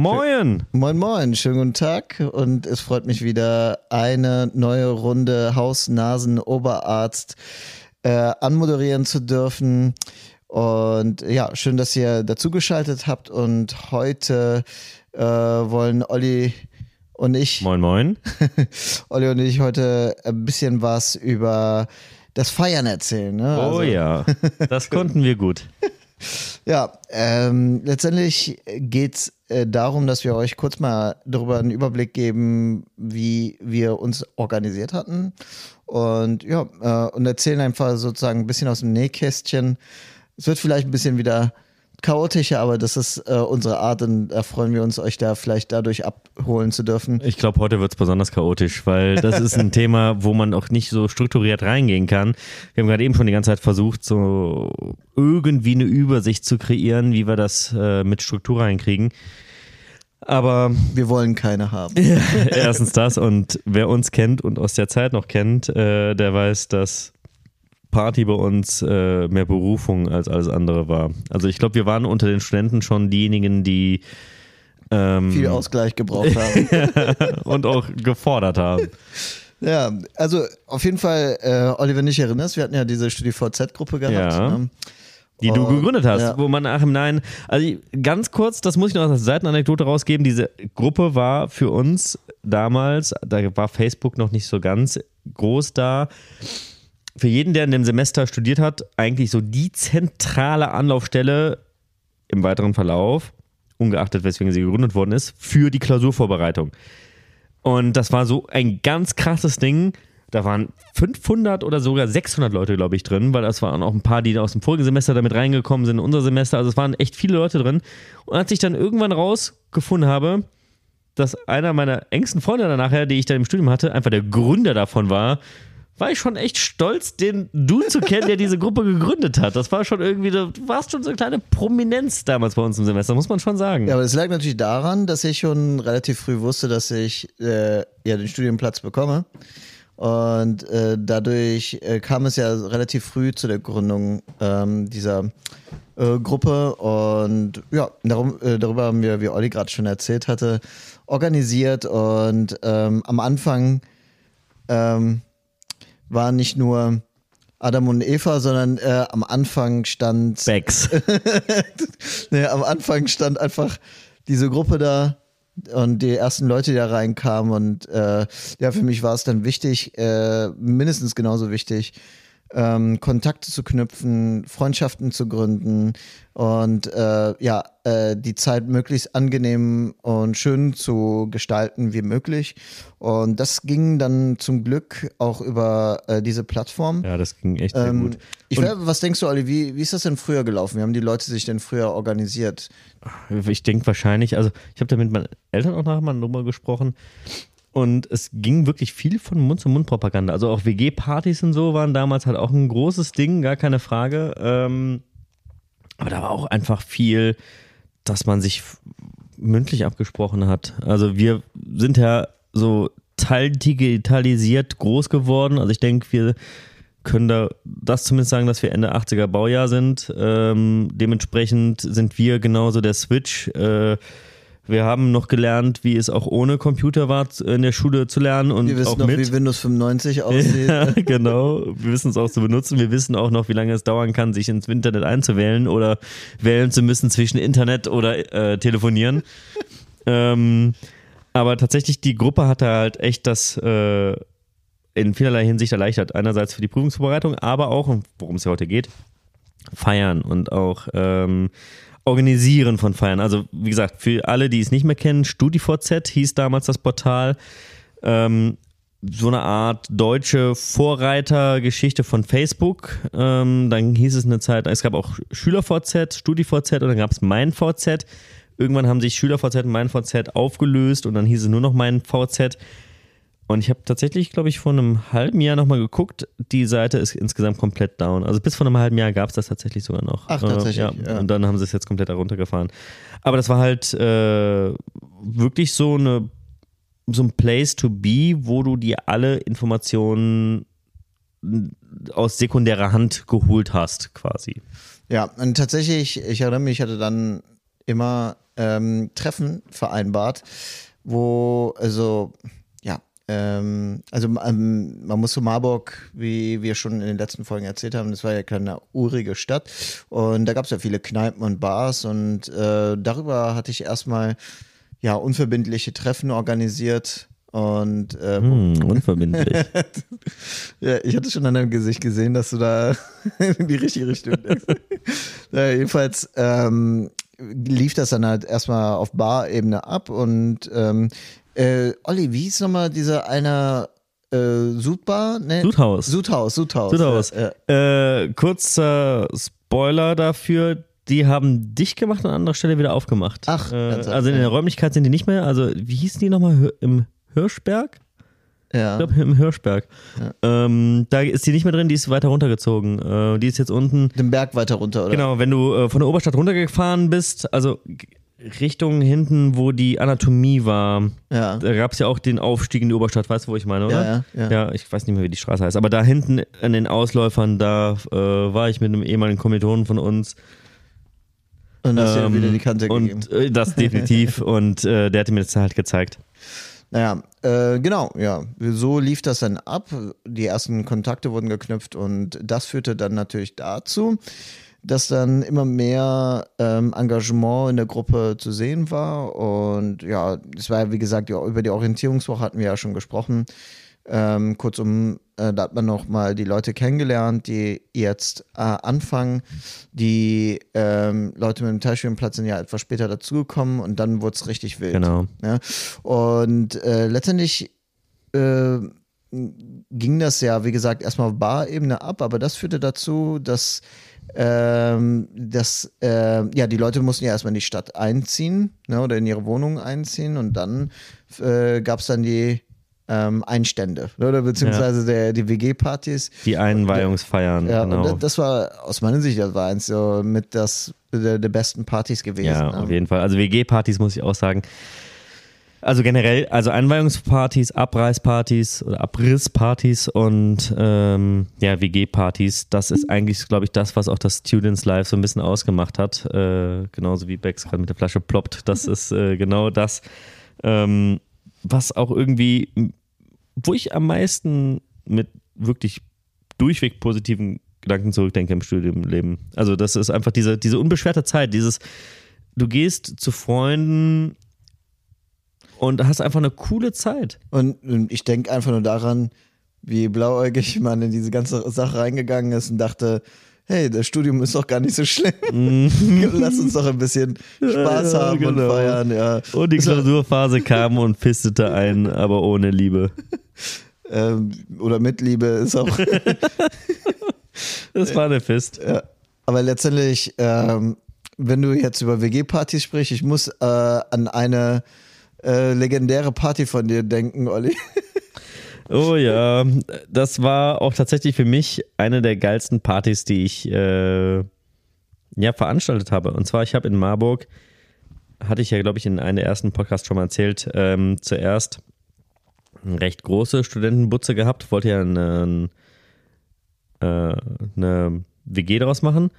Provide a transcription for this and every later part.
Moin! Moin, moin, schönen guten Tag und es freut mich wieder, eine neue Runde Haus-Nasen-Oberarzt äh, anmoderieren zu dürfen. Und ja, schön, dass ihr dazugeschaltet habt und heute äh, wollen Olli und ich, Moin, moin. Olli und ich heute ein bisschen was über das Feiern erzählen. Ne? Oh Also- ja, das konnten wir gut. Ja, ähm, letztendlich geht's äh, darum, dass wir euch kurz mal darüber einen Überblick geben, wie wir uns organisiert hatten. Und ja, äh, und erzählen einfach sozusagen ein bisschen aus dem Nähkästchen. Es wird vielleicht ein bisschen wieder chaotischer, aber das ist äh, unsere Art und da freuen wir uns, euch da vielleicht dadurch abholen zu dürfen. Ich glaube, heute wird es besonders chaotisch, weil das ist ein Thema, wo man auch nicht so strukturiert reingehen kann. Wir haben gerade eben schon die ganze Zeit versucht, so irgendwie eine Übersicht zu kreieren, wie wir das äh, mit Struktur reinkriegen. Aber Wir wollen keine haben. erstens das und wer uns kennt und aus der Zeit noch kennt, äh, der weiß, dass Party bei uns äh, mehr Berufung als alles andere war. Also ich glaube, wir waren unter den Studenten schon diejenigen, die ähm, Viel Ausgleich gebraucht haben. und auch gefordert haben. Ja, also auf jeden Fall, äh, Oliver, nicht erinnerst, wir hatten ja diese StudiVZ-Gruppe gehabt. Ja. Ne? Die du Und- gegründet hast, ja. wo man ach im Nein, also ganz kurz, das muss ich noch als Seitenanekdote rausgeben, diese Gruppe war für uns damals, da war Facebook noch nicht so ganz groß da, für jeden, der in dem Semester studiert hat, eigentlich so die zentrale Anlaufstelle im weiteren Verlauf, ungeachtet weswegen sie gegründet worden ist, für die Klausurvorbereitung. Und das war so ein ganz krasses Ding. Da waren 500 oder sogar 600 Leute, glaube ich, drin, weil das waren auch ein paar, die aus dem vorigen Semester damit reingekommen sind in unser Semester. Also es waren echt viele Leute drin. Und als ich dann irgendwann rausgefunden habe, dass einer meiner engsten Freunde dann die ich dann im Studium hatte, einfach der Gründer davon war, war ich schon echt stolz, den du zu kennen, der diese Gruppe gegründet hat. Das war schon irgendwie, du warst schon so eine kleine Prominenz damals bei uns im Semester, muss man schon sagen. Ja, aber das lag natürlich daran, dass ich schon relativ früh wusste, dass ich äh, ja den Studienplatz bekomme. Und äh, dadurch äh, kam es ja relativ früh zu der Gründung ähm, dieser äh, Gruppe. Und ja, darum, äh, darüber haben wir, wie Olli gerade schon erzählt hatte, organisiert. Und ähm, am Anfang ähm, war nicht nur Adam und Eva, sondern äh, am Anfang stand Becks. Nee, am Anfang stand einfach diese Gruppe da und die ersten Leute, die da reinkamen. Und äh, ja, für mich war es dann wichtig, äh, mindestens genauso wichtig, ähm, Kontakte zu knüpfen, Freundschaften zu gründen und äh, ja, äh, die Zeit möglichst angenehm und schön zu gestalten wie möglich. Und das ging dann zum Glück auch über äh, diese Plattform. Ja, das ging echt sehr Ähm, gut. ich wär, was denkst du, Olli, wie, wie ist das denn früher gelaufen? Wie haben die Leute sich denn früher organisiert? Ich denke wahrscheinlich, also ich habe da mit meinen Eltern auch nachher mal drüber gesprochen. Und es ging wirklich viel von Mund-zu-Mund-Propaganda. Also auch WG-Partys und so waren damals halt auch ein großes Ding, gar keine Frage. Ähm, aber da war auch einfach viel, dass man sich mündlich abgesprochen hat. Also wir sind ja so teildigitalisiert groß geworden. Also ich denke, wir können da das zumindest sagen, dass wir Ende 80er Baujahr sind. Ähm, dementsprechend sind wir genauso der Switch. Äh, wir haben noch gelernt, wie es auch ohne Computer war, in der Schule zu lernen und Wir wissen auch noch, mit. wie Windows 95 aussieht. Ja, genau. Wir wissen es auch zu benutzen. Wir wissen auch noch, wie lange es dauern kann, sich ins Internet einzuwählen oder wählen zu müssen zwischen Internet oder äh, telefonieren. ähm, aber tatsächlich, die Gruppe hatte halt echt das äh, in vielerlei Hinsicht erleichtert. Einerseits für die Prüfungsvorbereitung, aber auch, worum es ja heute geht, feiern und auch ähm, Organisieren von Feiern. Also, wie gesagt, für alle, die es nicht mehr kennen, StudiVZ hieß damals das Portal. Ähm, so eine Art deutsche Vorreitergeschichte von Facebook. Ähm, dann hieß es eine Zeit, es gab auch SchülerVZ, StudiVZ und dann gab es MeinVZ. Irgendwann haben sich SchülerVZ und MeinVZ aufgelöst und dann hieß es nur noch MeinVZ. Und ich habe tatsächlich, glaube ich, vor einem halben Jahr nochmal geguckt. Die Seite ist insgesamt komplett down. Also bis vor einem halben Jahr gab es das tatsächlich sogar noch. Ach, tatsächlich, Äh, ja. ja. Und dann haben sie es jetzt komplett heruntergefahren. Aber das war halt äh, wirklich so eine so ein Place to be, wo du dir alle Informationen aus sekundärer Hand geholt hast, quasi. Ja, und tatsächlich, ich erinnere mich, ich hatte dann immer ähm, Treffen vereinbart, wo, also, ähm, also ähm, man muss zu Marburg, wie wir schon in den letzten Folgen erzählt haben, das war ja keine urige Stadt und da gab es ja viele Kneipen und Bars und äh, darüber hatte ich erstmal ja unverbindliche Treffen organisiert und äh, Hm, unverbindlich. ja, ich hatte schon an deinem Gesicht gesehen, dass du da in die richtige Richtung denkst. ja, jedenfalls ähm, lief das dann halt erstmal auf Bar-Ebene ab und ähm, äh, Olli, wie hieß nochmal dieser eine äh, Sudbar? Nee, Sudhaus. Sudhaus, Sudhaus. Sudhaus. Ja, ja. Äh, kurzer Spoiler dafür. Die haben dicht gemacht und an anderer Stelle wieder aufgemacht. Ach, äh, also in der Räumlichkeit sind die nicht mehr. Also wie hießen die nochmal? Im Hirschberg? ja. Ich glaube im Hirschberg. Ähm, da ist die nicht mehr drin, die ist weiter runtergezogen. Äh, die ist jetzt unten. Den Berg weiter runter, oder? Genau, wenn du äh, von der Oberstadt runtergefahren bist, also Richtung hinten, wo die Anatomie war, Ja. da gab es ja auch den Aufstieg in die Oberstadt, weißt du, wo ich meine, oder? Ja, ja, ja. ich weiß nicht mehr, wie die Straße heißt. Aber da hinten an den Ausläufern, da äh, war ich mit einem ehemaligen Kommilitonen von uns. Und hast dir ähm, wieder die Kante gegeben. Und äh, das definitiv. und äh, der hatte mir das halt gezeigt. Naja, äh, genau, ja. So lief das dann ab. Die ersten Kontakte wurden geknüpft und das führte dann natürlich dazu, dass dann immer mehr ähm, Engagement in der Gruppe zu sehen war. Und ja, es war ja, wie gesagt, über die Orientierungswoche hatten wir ja schon gesprochen. Ähm, kurzum, äh, da hat man noch mal die Leute kennengelernt, die jetzt äh, anfangen. Die ähm, Leute mit dem Teilschwimmplatz sind ja etwas später dazugekommen und dann wurde es richtig wild. Genau. Ja? Und äh, letztendlich äh, ging das ja, wie gesagt, erstmal auf Bar-Ebene ab, aber das führte dazu, dass, ähm, dass äh, ja, die Leute mussten ja erstmal in die Stadt einziehen ne, oder in ihre Wohnungen einziehen und dann äh, gab es dann die ähm, Einstände ne, oder beziehungsweise der, die WG-Partys. Die Einweihungsfeiern, Ja, genau. und das, das war aus meiner Sicht, das war eins so mit das der, der besten Partys gewesen. Ja, ne? auf jeden Fall. Also WG-Partys muss ich auch sagen. Also generell, also Einweihungspartys, Abreißpartys oder Abrisspartys und ähm, ja, WG-Partys, das ist eigentlich, glaube ich, das, was auch das Students Life so ein bisschen ausgemacht hat. Äh, genauso wie Bex gerade mit der Flasche ploppt. Das ist äh, genau das, ähm, was auch irgendwie, wo ich am meisten mit wirklich durchweg positiven Gedanken zurückdenke im Studiumleben. Also das ist einfach diese, diese unbeschwerte Zeit, dieses, du gehst zu Freunden und hast einfach eine coole Zeit. Und, und ich denke einfach nur daran, wie blauäugig man in diese ganze Sache reingegangen ist und dachte, hey, das Studium ist doch gar nicht so schlimm. Lass uns doch ein bisschen Spaß Ja, haben und genau. feiern. Ja. Und die Das war- Klausurphase kam und pistete ein, aber ohne Liebe. Ähm, oder mit Liebe ist auch. Das war eine Fist. ja. Aber letztendlich, ähm, wenn du jetzt über WG-Partys sprichst, ich muss äh, an eine äh, legendäre Party von dir denken, Olli. Oh ja, das war auch tatsächlich für mich eine der geilsten Partys, die ich äh, ja veranstaltet habe. Und zwar, ich habe in Marburg, hatte ich ja, glaube ich, in einem der ersten Podcasts schon mal erzählt, ähm, zuerst eine recht große Studentenbutze gehabt, wollte ja eine, äh, eine WG daraus machen.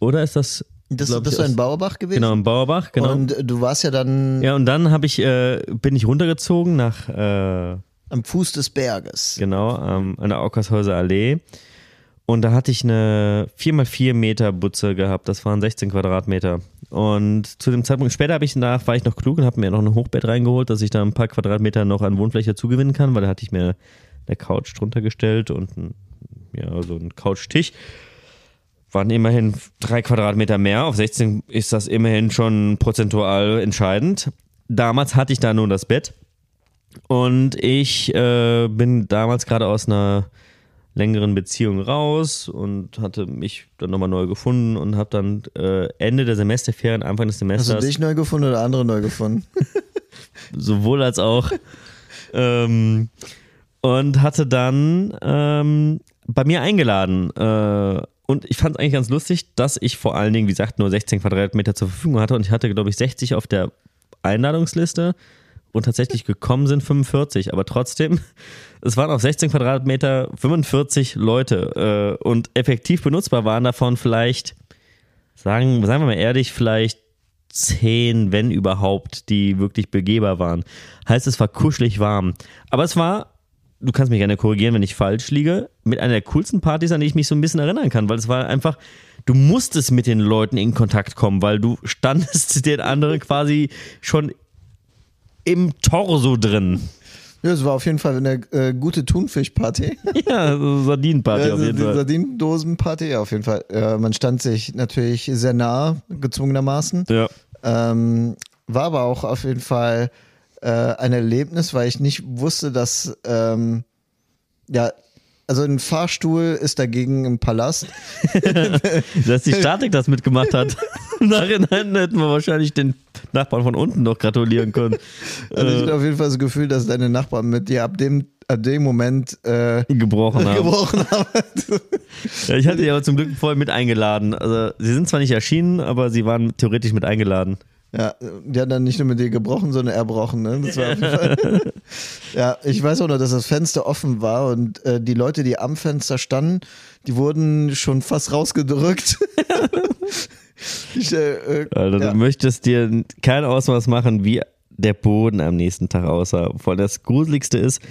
Oder ist das, Das, das ich, war in Bauerbach gewesen. genau, in Bauerbach, genau. Und du warst ja dann ja, und dann ich, äh, bin ich runtergezogen nach äh, am Fuß des Berges. Genau, ähm, an der Aukershäuser Allee. Und da hatte ich eine 4x4 Meter Butze gehabt. Das waren 16 Quadratmeter. Und zu dem Zeitpunkt später habe ich nach, war ich noch klug und habe mir noch ein Hochbett reingeholt, dass ich da ein paar Quadratmeter noch an Wohnfläche zugewinnen kann, weil da hatte ich mir eine Couch drunter gestellt und ein, ja, so einen Couchtisch. Waren immerhin drei Quadratmeter mehr. Auf 16 ist das immerhin schon prozentual entscheidend. Damals hatte ich da nur das Bett. Und ich äh, bin damals gerade aus einer längeren Beziehung raus und hatte mich dann nochmal neu gefunden und habe dann äh, Ende der Semesterferien, Anfang des Hast du Semesters, dich neu gefunden oder andere neu gefunden? sowohl als auch, ähm, und hatte dann ähm, bei mir eingeladen. Äh, und ich fand es eigentlich ganz lustig, dass ich vor allen Dingen, wie gesagt, nur 16 Quadratmeter zur Verfügung hatte und ich hatte, glaube ich, 60 auf der Einladungsliste und tatsächlich gekommen sind 45, aber trotzdem, es waren auf 16 Quadratmeter 45 Leute äh, und effektiv benutzbar waren davon vielleicht, sagen, sagen wir mal ehrlich, vielleicht zehn, wenn überhaupt, die wirklich begehbar waren. Heißt, es war kuschelig warm. Aber es war, du kannst mich gerne korrigieren, wenn ich falsch liege, mit einer der coolsten Partys, an die ich mich so ein bisschen erinnern kann, weil es war einfach, du musstest mit den Leuten in Kontakt kommen, weil du standest den anderen quasi schon im Torso drin. Ja, es war auf jeden Fall eine äh, gute Thunfischparty. Ja, so Sardinenparty Ja, auf jeden Fall. Sardinendosenparty, ja, auf jeden Fall. Äh, man stand sich natürlich sehr nah, gezwungenermaßen. Ja. Ähm, war aber auch auf jeden Fall äh, ein Erlebnis, weil ich nicht wusste, dass ähm, ja, also ein Fahrstuhl ist dagegen im Palast. Dass die Statik das mitgemacht hat. Im Nachhinein hätten wir wahrscheinlich den Nachbarn von unten noch gratulieren können. Also ich Äh, hatte auf jeden Fall das Gefühl, dass deine Nachbarn mit dir ab dem, ab dem Moment äh, gebrochen haben. gebrochen haben. Ja, ich hatte die aber zum Glück voll mit eingeladen. Also sie sind zwar nicht erschienen, aber sie waren theoretisch mit eingeladen. Ja, die hat dann nicht nur mit dir gebrochen, sondern erbrochen. Ne? Das war auf jeden Fall. ja, ich weiß auch noch, dass das Fenster offen war und äh, die Leute, die am Fenster standen, die wurden schon fast rausgedrückt. ich, äh, Also ja. du möchtest dir kein Ausmaß machen, wie der Boden am nächsten Tag aussah. Vor allem das Gruseligste ist,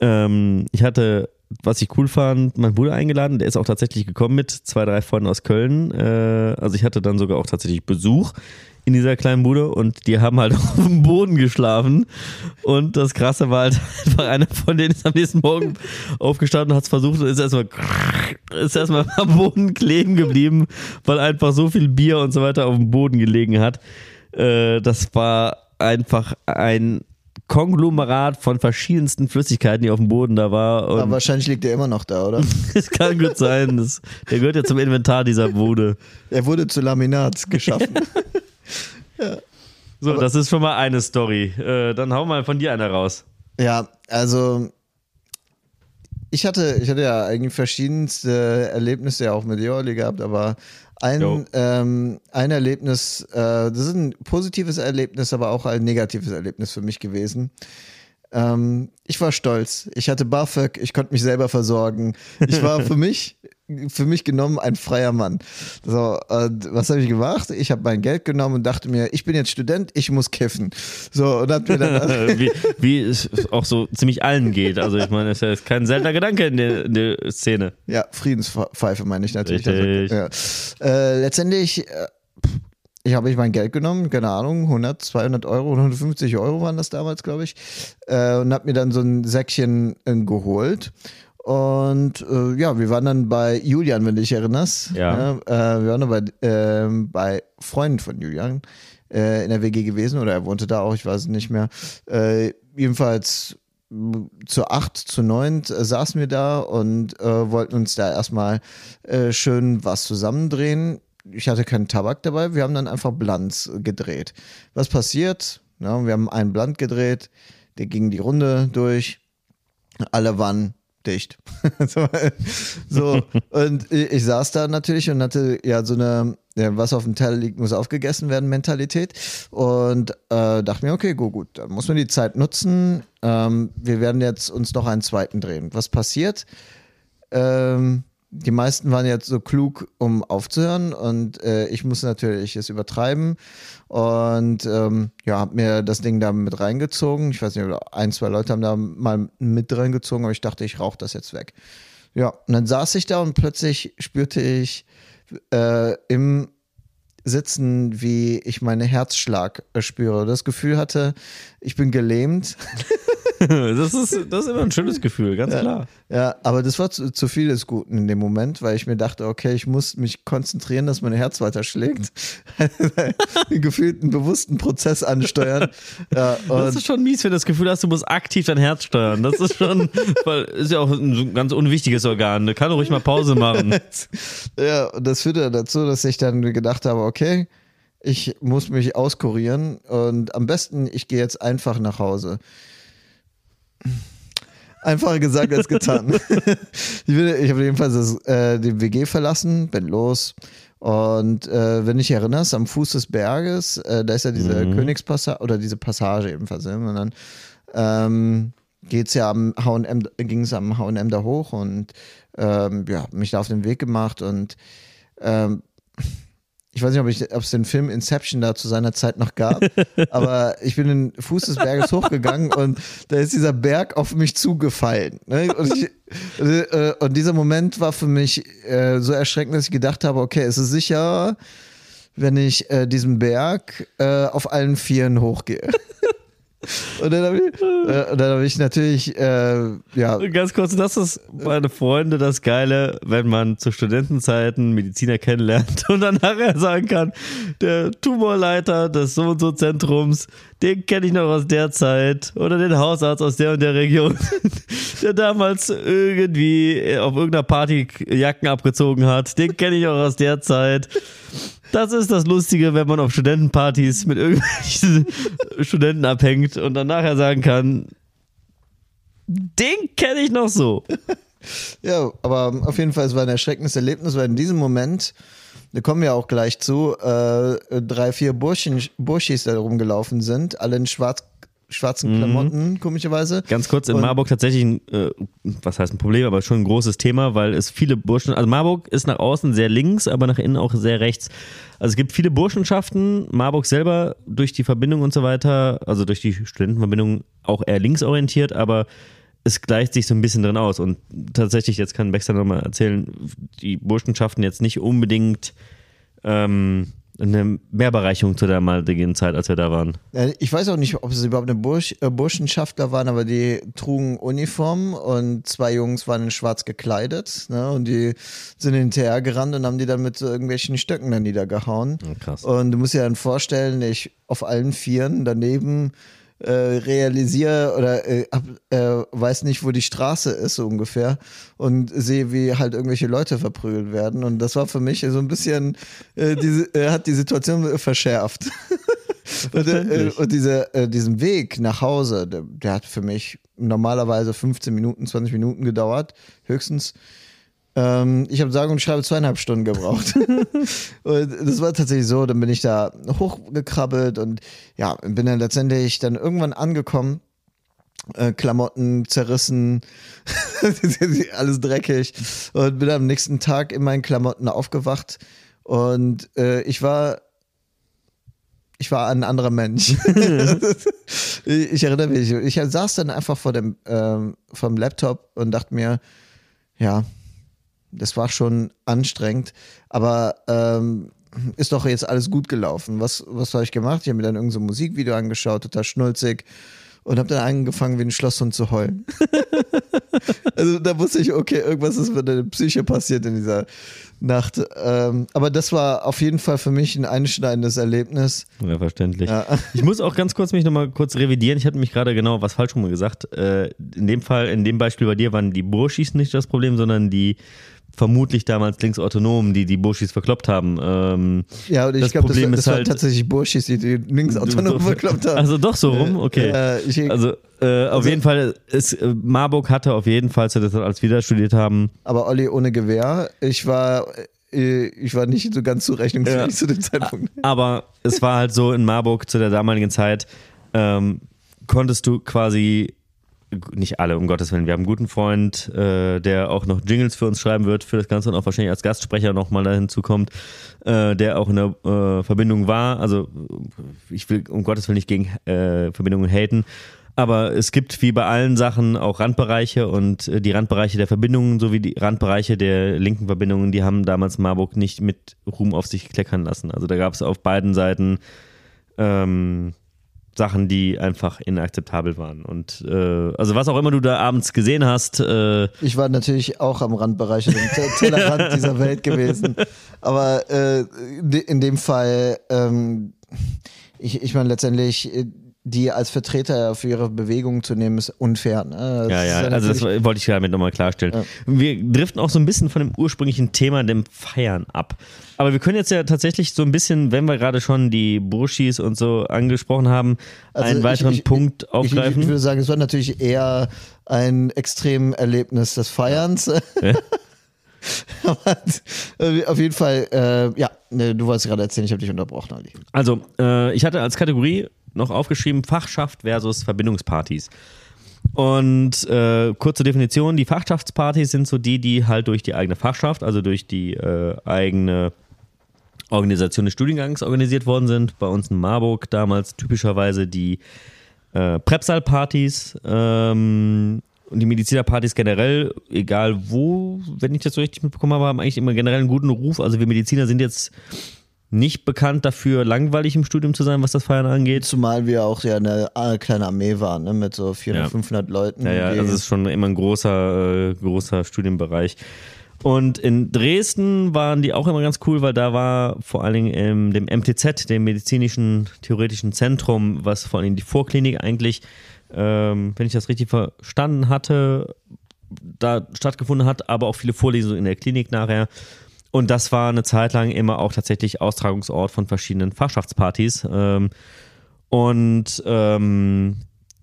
ähm, ich hatte, was ich cool fand, meinen Bruder eingeladen, der ist auch tatsächlich gekommen mit zwei, drei Freunden aus Köln. Äh, also ich hatte dann sogar auch tatsächlich Besuch in dieser kleinen Bude und die haben halt auf dem Boden geschlafen. Und das Krasse war halt einfach einer von denen ist am nächsten Morgen aufgestanden und hat es versucht und ist erstmal ist erstmal am Boden kleben geblieben, weil einfach so viel Bier und so weiter auf dem Boden gelegen hat. Äh, das war einfach ein Konglomerat von verschiedensten Flüssigkeiten, die auf dem Boden da war. aber wahrscheinlich liegt er immer noch da, oder? es kann gut sein. Das, der gehört ja zum Inventar dieser Bude. Er wurde zu Laminat geschaffen. So, das ist schon mal eine Story. Äh, dann hau mal von dir eine raus. Ja, also ich hatte, ich hatte ja eigentlich verschiedenste Erlebnisse ja auch mit Jolli gehabt, aber ein, ähm, ein Erlebnis, äh, das ist ein positives Erlebnis, aber auch ein negatives Erlebnis für mich gewesen. Ähm, ich war stolz. Ich hatte BAföG, ich konnte mich selber versorgen. Ich war für mich, für mich genommen ein freier Mann. So, und was habe ich gemacht? Ich habe mein Geld genommen und dachte mir, ich bin jetzt Student, ich muss kiffen. So, und hab mir dann wie, wie es auch so ziemlich allen geht. Also ich meine, das ist kein seltener Gedanke in der, in der Szene. Ja, Friedenspfeife meine ich natürlich. Also, ja. äh, letztendlich, äh, ich habe ich mein Geld genommen, keine Ahnung, 100, 200 Euro, 150 Euro waren das damals, glaube ich, äh, und habe mir dann so ein Säckchen äh, geholt. Und äh, ja, wir waren dann bei Julian, wenn du dich erinnerst. Ja. äh, wir waren dann bei, ähm, bei Freunden von Julian äh, in der WG gewesen oder er wohnte da auch, ich weiß es nicht mehr. Äh, jedenfalls m, zu acht, zu neun äh, saßen wir da und äh, wollten uns da erstmal äh, schön was zusammendrehen. Ich hatte keinen Tabak dabei, wir haben dann einfach Blanz gedreht. Was passiert? Ja, wir haben einen Blunt gedreht, der ging die Runde durch, alle waren dicht. so, und ich ich saß da natürlich und hatte ja so eine, ja, was auf dem Teller liegt, muss aufgegessen werden, Mentalität. Und äh, dachte mir, okay, gut, gut, dann muss man die Zeit nutzen. Ähm, wir werden jetzt uns noch einen zweiten drehen. Was passiert? Ähm, die meisten waren jetzt so klug, um aufzuhören und äh, ich muss natürlich es übertreiben und ähm, ja, habe mir das Ding da mit reingezogen. Ich weiß nicht, ein, zwei Leute haben da mal mit reingezogen, aber ich dachte, ich rauche das jetzt weg. Ja, und dann saß ich da und plötzlich spürte ich äh, im Sitzen, wie ich meinen Herzschlag äh, spüre. Das Gefühl hatte, ich bin gelähmt. Das ist, das ist immer ein schönes Gefühl, ganz klar. Ja, aber das war zu, zu viel des Guten in dem Moment, weil ich mir dachte, okay, ich muss mich konzentrieren, dass mein Herz weiter schlägt. Gefühlt einen bewussten Prozess ansteuern. Ja, Das und ist schon mies, wenn du das Gefühl hast, du musst aktiv dein Herz steuern. Das ist schon, weil ist ja auch ein ganz unwichtiges Organ. Da kann ruhig mal Pause machen. ja, und das führte dazu, dass ich dann gedacht habe, okay, ich muss mich auskurieren und am besten, ich gehe jetzt einfach nach Hause. Einfacher gesagt als getan. ich ich habe jedenfalls das, äh, den WG verlassen, bin los. Und äh, wenn du dich erinnerst, am Fuß des Berges, äh, da ist ja diese Königspassage oder diese Passage ebenfalls. ne? Und dann ähm, geht's ja am H&M, ging es am H&M da hoch und ähm, ja, mich da auf den Weg gemacht und ähm, ich weiß nicht, ob, ich, ob es den Film Inception da zu seiner Zeit noch gab, aber ich bin den Fuß des Berges hochgegangen und da ist dieser Berg auf mich zugefallen. Ne? Und, ich, äh, und, dieser Moment war für mich äh, so erschreckend, dass ich gedacht habe, okay, es ist sicher, wenn ich äh, diesen Berg äh, auf allen Vieren hochgehe. Und dann habe ich, äh, hab ich natürlich, äh, ja. Ganz kurz, das ist meine Freunde das Geile, wenn man zu Studentenzeiten Mediziner kennenlernt und dann nachher sagen kann, der Tumorleiter des so und so Zentrums, den kenne ich noch aus der Zeit oder den Hausarzt aus der und der Region, der damals irgendwie auf irgendeiner Party Jacken abgezogen hat, den kenne ich auch aus der Zeit. Das ist das Lustige, wenn man auf Studentenpartys mit irgendwelchen Studenten abhängt und dann nachher sagen kann, den kenne ich noch so. Ja, aber auf jeden Fall, es war ein erschreckendes Erlebnis, weil in diesem Moment, da kommen wir auch gleich zu, äh, drei, vier Burschen, Burschis da rumgelaufen sind, alle in schwarz schwarzen mhm. Klamotten, mhm. komischerweise. Ganz kurz, in und Marburg tatsächlich ein, äh, was heißt ein Problem, aber schon ein großes Thema, weil es viele Burschen, also Marburg ist nach außen sehr links, aber nach innen auch sehr rechts. Also es gibt viele Burschenschaften, Marburg selber durch die Verbindung und so weiter, also durch die Studentenverbindung auch eher linksorientiert, aber es gleicht sich so ein bisschen drin aus. Und tatsächlich, jetzt kann Baxter nochmal erzählen, die Burschenschaften jetzt nicht unbedingt ähm, eine Mehrbereicherung zu der damaligen Zeit, als wir da waren. Ich weiß auch nicht, ob es überhaupt eine Bursch, äh, Burschenschaftler waren, aber die trugen Uniform und zwei Jungs waren in schwarz gekleidet ne, und die sind hinterher gerannt und haben die dann mit irgendwelchen Stöcken dann niedergehauen. krass. Und du musst dir dann vorstellen, ich auf allen Vieren daneben äh, realisiere oder äh, hab, äh, weiß nicht, wo die Straße ist so ungefähr und sehe, wie halt irgendwelche Leute verprügelt werden. Und das war für mich so ein bisschen, äh, diese, äh, hat die Situation verschärft. und, äh, und diese, äh, diesen Weg nach Hause, der, der hat für mich normalerweise 15 Minuten, 20 Minuten gedauert, höchstens. Ähm, ich habe sage und schreibe zweieinhalb Stunden gebraucht. und das war tatsächlich so. Dann bin ich da hochgekrabbelt und ja, bin dann letztendlich dann irgendwann angekommen. Äh, Klamotten zerrissen, alles dreckig und bin am nächsten Tag in meinen Klamotten aufgewacht und äh, ich war ich war ein anderer Mensch. ich erinnere mich. Ich saß dann einfach vor dem ähm, vom Laptop und dachte mir, ja, das war schon anstrengend, aber ähm, ist doch jetzt alles gut gelaufen. Was, was habe ich gemacht? Ich habe mir dann irgendein so Musikvideo angeschaut, total schnulzig und habe dann angefangen, wie ein Schlosshund zu heulen. also da wusste ich, okay, irgendwas ist mit der Psyche passiert in dieser Nacht. Ähm, aber das war auf jeden Fall für mich ein einschneidendes Erlebnis. Ja, verständlich. Ja. Ich muss auch ganz kurz mich nochmal kurz revidieren. Ich hatte mich gerade genau was falsch rum gesagt. Äh, in dem Fall, in dem Beispiel bei dir waren die Burschis nicht das Problem, sondern die vermutlich damals linksautonomen, die die Burschis verkloppt haben. Ähm, ja, und ich glaube, das, das halt, tatsächlich Burschis, die die linksautonomen verkloppt haben. Also doch so rum, okay. Äh, ich, also äh, auf also, jeden Fall, ist, äh, Marburg hatte auf jeden Fall, als wir da studiert haben. Aber Olli ohne Gewehr, ich war äh, ich war nicht so ganz zurechnungsfähig ja. zu dem Zeitpunkt. Aber es war halt so in Marburg zu der damaligen Zeit, ähm, konntest du quasi nicht alle, um Gottes Willen. Wir haben einen guten Freund, äh, der auch noch Jingles für uns schreiben wird, für das Ganze und auch wahrscheinlich als Gastsprecher nochmal da hinzukommt, äh, der auch in der äh, Verbindung war. Also ich will um Gottes Willen nicht gegen äh, Verbindungen haten, aber es gibt wie bei allen Sachen auch Randbereiche und äh, die Randbereiche der Verbindungen sowie die Randbereiche der linken Verbindungen, die haben damals Marburg nicht mit Ruhm auf sich kleckern lassen. Also da gab es auf beiden Seiten ähm, Sachen, die einfach inakzeptabel waren. Und äh, also was auch immer du da abends gesehen hast. Äh ich war natürlich auch am Randbereich, im Tellerrand dieser Welt gewesen. Aber äh, in dem Fall, ähm, ich, ich meine letztendlich äh, die als Vertreter für ihre Bewegung zu nehmen, ist unfair. Ne? Ja, ja, also das wollte ich damit nochmal klarstellen. Ja. Wir driften auch so ein bisschen von dem ursprünglichen Thema, dem Feiern ab. Aber wir können jetzt ja tatsächlich so ein bisschen, wenn wir gerade schon die Burschis und so angesprochen haben, also einen weiteren ich, Punkt ich, aufgreifen. Ich, würde sagen, es war natürlich eher ein extrem Erlebnis des Feierns. Ja. Aber auf jeden Fall, äh, ja, ne, du wolltest gerade erzählen, ich habe dich unterbrochen, Ali. Also, äh, ich hatte als Kategorie noch aufgeschrieben, Fachschaft versus Verbindungspartys. Und äh, kurze Definition, die Fachschaftspartys sind so die, die halt durch die eigene Fachschaft, also durch die äh, eigene Organisation des Studiengangs organisiert worden sind. Bei uns in Marburg damals typischerweise die äh, Prepsal-Partys ähm, und die Medizinerpartys generell, egal wo, wenn ich das so richtig mitbekommen habe, haben eigentlich immer generell einen guten Ruf. Also wir Mediziner sind jetzt nicht bekannt dafür, langweilig im Studium zu sein, was das Feiern angeht. Zumal wir auch ja eine äh, kleine Armee waren, ne? mit so 400, Ja. 500 Leuten. Ja, ja, das ist schon immer ein großer, äh, großer Studienbereich. Und in Dresden waren die auch immer ganz cool, weil da war vor allen Dingen im dem MTZ, dem medizinischen theoretischen Zentrum, was vor allen Dingen die Vorklinik eigentlich, ähm, wenn ich das richtig verstanden hatte, da stattgefunden hat, aber auch viele Vorlesungen in der Klinik nachher. Und das war eine Zeit lang immer auch tatsächlich Austragungsort von verschiedenen Fachschaftspartys. Ähm, und ähm,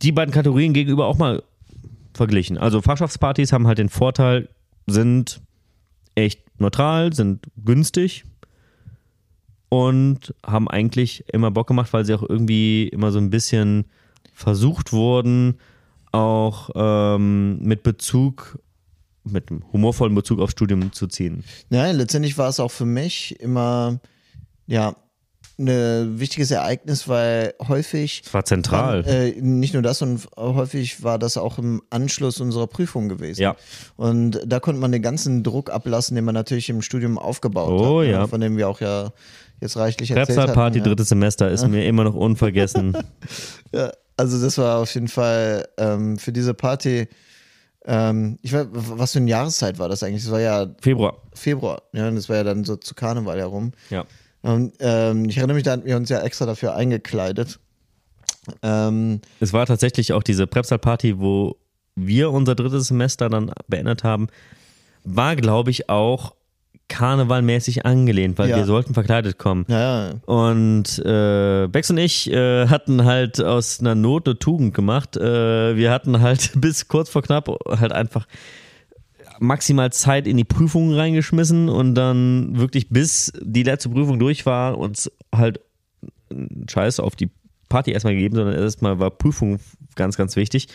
die beiden Kategorien gegenüber auch mal verglichen. Also Fachschaftspartys haben halt den Vorteil, sind echt neutral, sind günstig und haben eigentlich immer Bock gemacht, weil sie auch irgendwie immer so ein bisschen versucht wurden, auch ähm, mit Bezug, mit einem humorvollen Bezug aufs Studium zu ziehen. Ja, letztendlich war es auch für mich immer, ja, ein wichtiges Ereignis, weil häufig Es war zentral. Äh, nicht nur das, sondern häufig war das auch im Anschluss unserer Prüfung gewesen. Ja. Und da konnte man den ganzen Druck ablassen, den man natürlich im Studium aufgebaut Oh, hat. ne, ja. Von dem wir auch ja jetzt reichlich erzählt Prepsal Party, ja. drittes Semester, ist mir immer noch unvergessen. Ja, also das war auf jeden Fall ähm, für diese Party, ähm, ich weiß, was für eine Jahreszeit war das eigentlich? Das war ja Februar. Februar, ja, und das war ja dann so zu Karneval herum. Ja. Und ähm, ich erinnere mich, da hatten wir uns ja extra dafür eingekleidet. Ähm, Es war tatsächlich auch diese Prepsal-Party, wo wir unser drittes Semester dann beendet haben, war, glaube ich, auch karnevalmäßig angelehnt, weil Ja. wir sollten verkleidet kommen. ja, Und äh, Bex und ich äh, hatten halt aus einer Not eine Tugend gemacht. Äh, wir hatten halt bis kurz vor knapp halt einfach maximal Zeit in die Prüfungen reingeschmissen und dann wirklich bis die letzte Prüfung durch war uns halt Scheiß auf die Party erstmal gegeben, sondern erstmal war Prüfung ganz, ganz wichtig.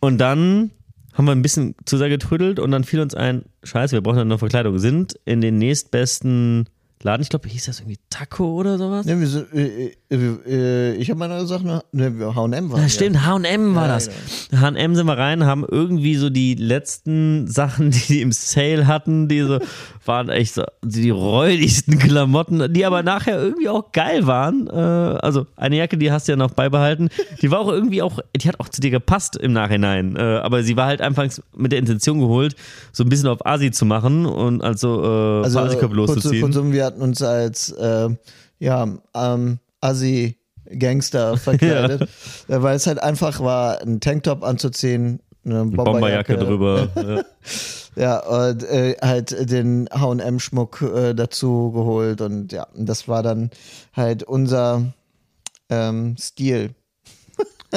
Und dann haben wir ein bisschen zu sehr getrödelt und dann fiel uns ein, Scheiße, wir brauchen eine Verkleidung. Sind in den nächstbesten Laden, ich glaube, hieß das irgendwie Taco oder sowas? Ne, wir sind, äh, äh, ich habe meine Sachen, ne, wir- H&M war Ja, stimmt, H&M war Ja, das. H&M sind wir rein, haben irgendwie so die letzten Sachen, die die im Sale hatten, die so waren echt so die räudigsten Klamotten, die aber nachher irgendwie auch geil waren. Äh, also eine Jacke, die hast du ja noch beibehalten, die war auch irgendwie auch, die hat auch zu dir gepasst im Nachhinein. Äh, aber sie war halt anfangs mit der Intention geholt, so ein bisschen auf Asi zu machen und also, äh, Also kurze loszuziehen. Konsum, wir hatten uns als äh, ja, ähm, Assi Gangster verkleidet, äh, weil es halt einfach war, einen Tanktop anzuziehen, eine Bomberjacke, Bomberjacke, drüber. ja. Ja, und äh, halt den H&M-Schmuck äh, dazu geholt und ja, das war dann halt unser ähm, Stil.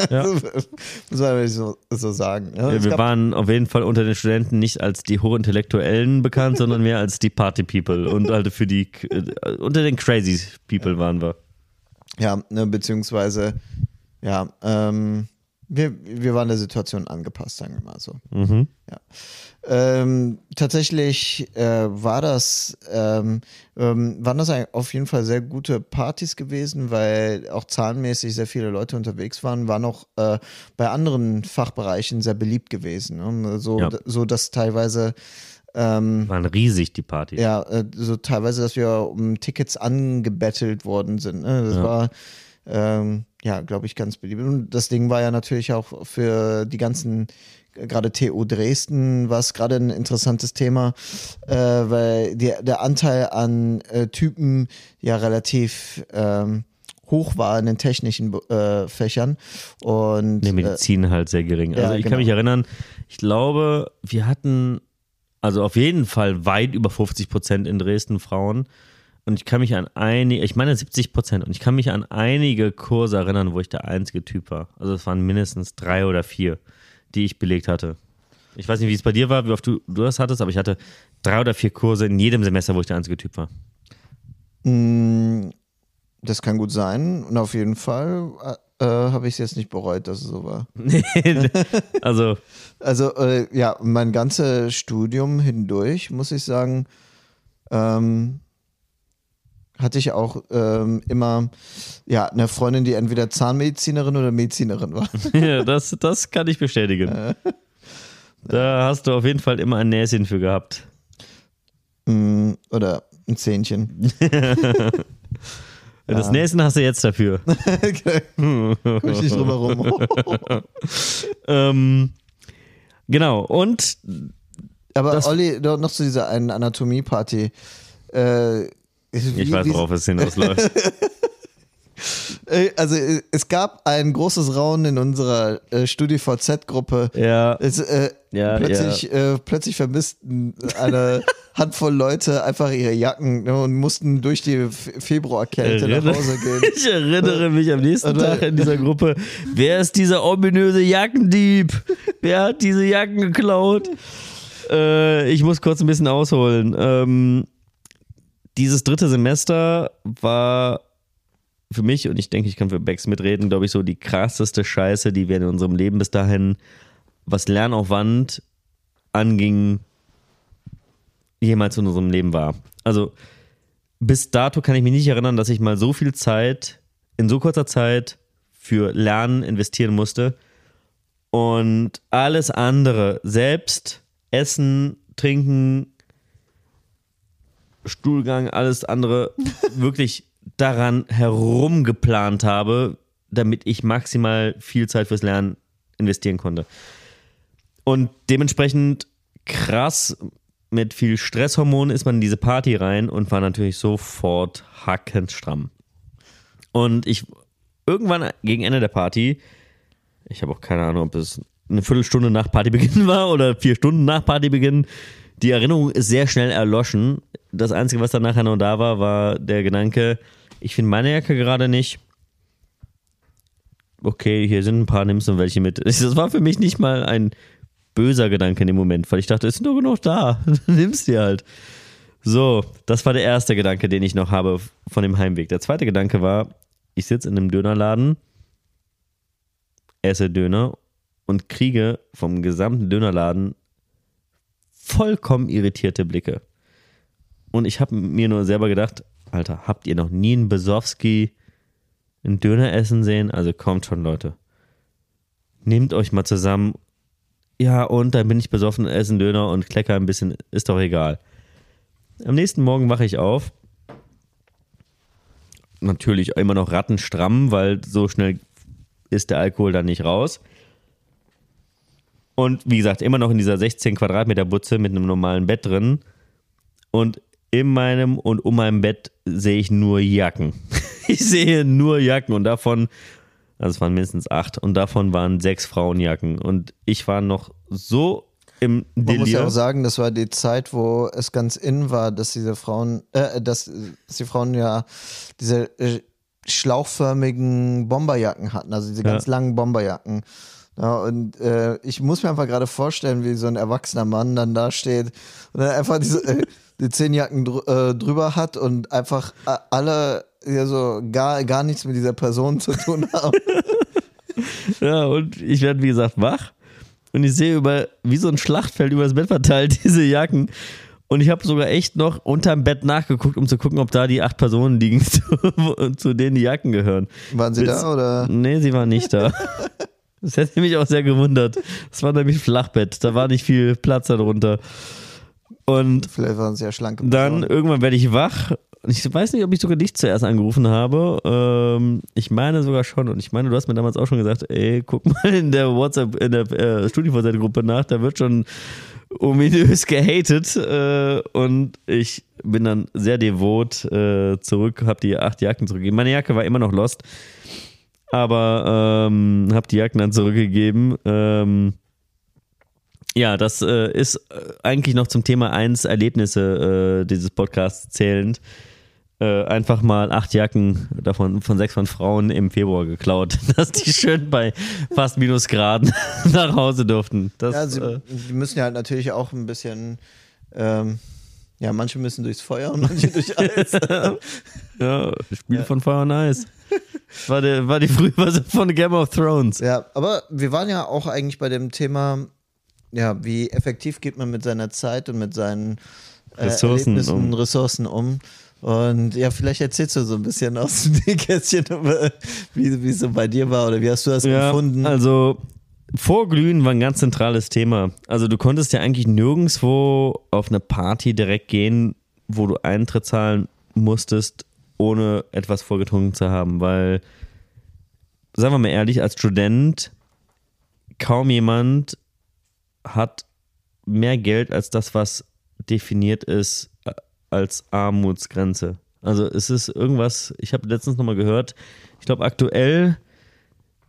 Ja. Muss man so, so sagen. ne? Ja, Es wir waren auf jeden Fall unter den Studenten nicht als die Hochintellektuellen bekannt, sondern mehr als die Party People und halt für die äh, unter den Crazy People waren wir. Ja, ne, beziehungsweise, ja, ähm, wir, wir waren der Situation angepasst, sagen wir mal so. Mhm. Ja. Ähm, tatsächlich äh, war das, ähm, ähm, waren das auf jeden Fall sehr gute Partys gewesen, weil auch zahlenmäßig sehr viele Leute unterwegs waren, waren auch äh, bei anderen Fachbereichen sehr beliebt gewesen. Ne? So, Ja. so dass teilweise ähm, Waren riesig die Partys. ja, äh, so teilweise, dass wir um Tickets angebettelt worden sind. Ne? Das Ja. war, ähm, ja, glaube ich, ganz beliebt. Und das Ding war ja natürlich auch für die ganzen, äh, gerade TU Dresden, war es gerade ein interessantes Thema, äh, weil die, der Anteil an äh, Typen ja relativ ähm, hoch war in den technischen äh, Fächern. Und In der Medizin halt sehr gering. Also ja, ich genau. kann mich erinnern, ich glaube, wir hatten also auf jeden Fall weit über 50 Prozent in Dresden Frauen. Und ich kann mich an einige, ich meine 70 Prozent, und ich kann mich an einige Kurse erinnern, wo ich der einzige Typ war. Also es waren mindestens drei oder vier, die ich belegt hatte. Ich weiß nicht, wie es bei dir war, wie oft du, du das hattest, aber ich hatte drei oder vier Kurse in jedem Semester, wo ich der einzige Typ war. Mm, Das kann gut sein. Und auf jeden Fall äh, äh, habe ich es jetzt nicht bereut, dass es so war. also, Also äh, ja, mein ganzes Studium hindurch, muss ich sagen, ähm, hatte ich auch ähm, immer ja, eine Freundin, die entweder Zahnmedizinerin oder Medizinerin war. ja, das, das kann ich bestätigen. Da hast du auf jeden Fall immer ein Näschen für gehabt. Mm, oder ein Zähnchen. Das Näschen hast du jetzt dafür. Guck ich nicht drüber rum. ähm, genau, und Aber Olli, noch zu dieser einen Anatomie-Party. Äh, ich wie- weiß, wie- worauf es hinausläuft. Also es gab ein großes Raunen in unserer äh, StudiVZ-Gruppe. ja, Es, äh, Ja, plötzlich, Äh, plötzlich vermissten eine Handvoll Leute einfach ihre Jacken ne, und mussten durch die Fe- Februarkälte nach Hause gehen. Ich erinnere mich am nächsten Oder- Tag in dieser Gruppe. Wer ist dieser ominöse Jackendieb? Wer hat diese Jacken geklaut? Äh, ich muss kurz ein bisschen ausholen. Ähm, dieses dritte Semester war für mich, und ich denke, ich kann für Bex mitreden, glaube ich, so die krasseste Scheiße, die wir in unserem Leben bis dahin, was Lernaufwand anging, jemals in unserem Leben war. Also bis dato kann ich mich nicht erinnern, dass ich mal so viel Zeit in so kurzer Zeit für Lernen investieren musste. Und alles andere, selbst Essen, Trinken, Stuhlgang, alles andere, wirklich daran herumgeplant habe, damit ich maximal viel Zeit fürs Lernen investieren konnte. Und dementsprechend krass mit viel Stresshormonen ist man in diese Party rein und war natürlich sofort hackenstramm. Und ich irgendwann gegen Ende der Party, ich habe auch keine Ahnung, ob es eine Viertelstunde nach Partybeginn war oder vier Stunden nach Partybeginn, die Erinnerung ist sehr schnell erloschen. Das Einzige, was dann nachher noch da war, war der Gedanke, ich finde meine Jacke gerade nicht. Okay, hier sind ein paar, nimmst du welche mit. Das war für mich nicht mal ein böser Gedanke in dem Moment, weil ich dachte, es sind doch genug da. Nimmst die halt. So, das war der erste Gedanke, den ich noch habe von dem Heimweg. Der zweite Gedanke war, ich sitze in einem Dönerladen, esse Döner und kriege vom gesamten Dönerladen vollkommen irritierte Blicke. Und ich habe mir nur selber gedacht, Alter, habt ihr noch nie einen Besowski einen Döner essen sehen? Also kommt schon, Leute. Nehmt euch mal zusammen. Ja, und dann bin ich besoffen, esse einen Döner und klecker ein bisschen, ist doch egal. Am nächsten Morgen wache ich auf. Natürlich immer noch rattenstramm, weil so schnell ist der Alkohol dann nicht raus. Und wie gesagt, immer noch in dieser 16 Quadratmeter Butze mit einem normalen Bett drin. Und in meinem und um meinem Bett sehe ich nur Jacken. Ich sehe nur Jacken und davon, also es waren mindestens acht, und davon waren sechs Frauenjacken. Und ich war noch so im Man muss ja auch sagen, das war die Zeit, wo es ganz in war, dass diese Frauen, äh, dass, dass die Frauen ja diese äh, schlauchförmigen Bomberjacken hatten, also diese Ja. ganz langen Bomberjacken. Ja, und äh, ich muss mir einfach gerade vorstellen, wie so ein erwachsener Mann dann da steht und dann einfach diese äh, die zehn Jacken drü äh, drüber hat und einfach äh, alle ja, so gar, gar nichts mit dieser Person zu tun haben. Ja, und ich werde, wie gesagt, wach. Und ich sehe über, wie so ein Schlachtfeld über das Bett verteilt, diese Jacken. Und ich habe sogar echt noch unterm Bett nachgeguckt, um zu gucken, ob da die acht Personen liegen, zu, zu denen die Jacken gehören. Waren sie Bis- da oder? Nee, sie war nicht da. Das hätte mich auch sehr gewundert. Das war nämlich ein Flachbett. Da war nicht viel Platz darunter. Und Vielleicht waren sie ja schlanke dann Personen. irgendwann werde ich wach. Ich weiß nicht, ob ich sogar dich zuerst angerufen habe. Ähm, ich meine sogar schon. Und ich meine, du hast mir damals auch schon gesagt, ey, guck mal in der WhatsApp, in der äh, StudiVZ-Gruppe nach, da wird schon ominös gehatet. Äh, und ich bin dann sehr devot äh, zurück, habe die acht Jacken zurückgegeben. Meine Jacke war immer noch lost. Aber ähm, habe die Jacken dann zurückgegeben. Ähm, ja, das äh, ist äh, eigentlich noch zum Thema 1 Erlebnisse äh, dieses Podcasts zählend. Äh, einfach mal acht Jacken davon von sechs von Frauen im Februar geklaut, dass die schön bei fast Minusgraden nach Hause durften. Das, Ja, sie, äh, die müssen ja halt natürlich auch ein bisschen, ähm, ja, manche müssen durchs Feuer und manche durch Eis. ja, Spiel von Feuer und Eis. War, der, war die Version von Game of Thrones. ja, aber wir waren ja auch eigentlich bei dem Thema, ja, wie effektiv geht man mit seiner Zeit und mit seinen äh, Ressourcen Erlebnissen, um. Ressourcen um. Und ja, vielleicht erzählst du so ein bisschen aus dem Nähkästchen, wie, wie es so bei dir war oder wie hast du das Ja, gefunden? also Vorglühen war ein ganz zentrales Thema. Also du konntest ja eigentlich nirgendwo auf eine Party direkt gehen, wo du Eintritt zahlen musstest, ohne etwas vorgetrunken zu haben, weil, sagen wir mal ehrlich, als Student kaum jemand hat mehr Geld als das, was definiert ist äh, als Armutsgrenze. Also es ist irgendwas, ich habe letztens nochmal gehört, ich glaube aktuell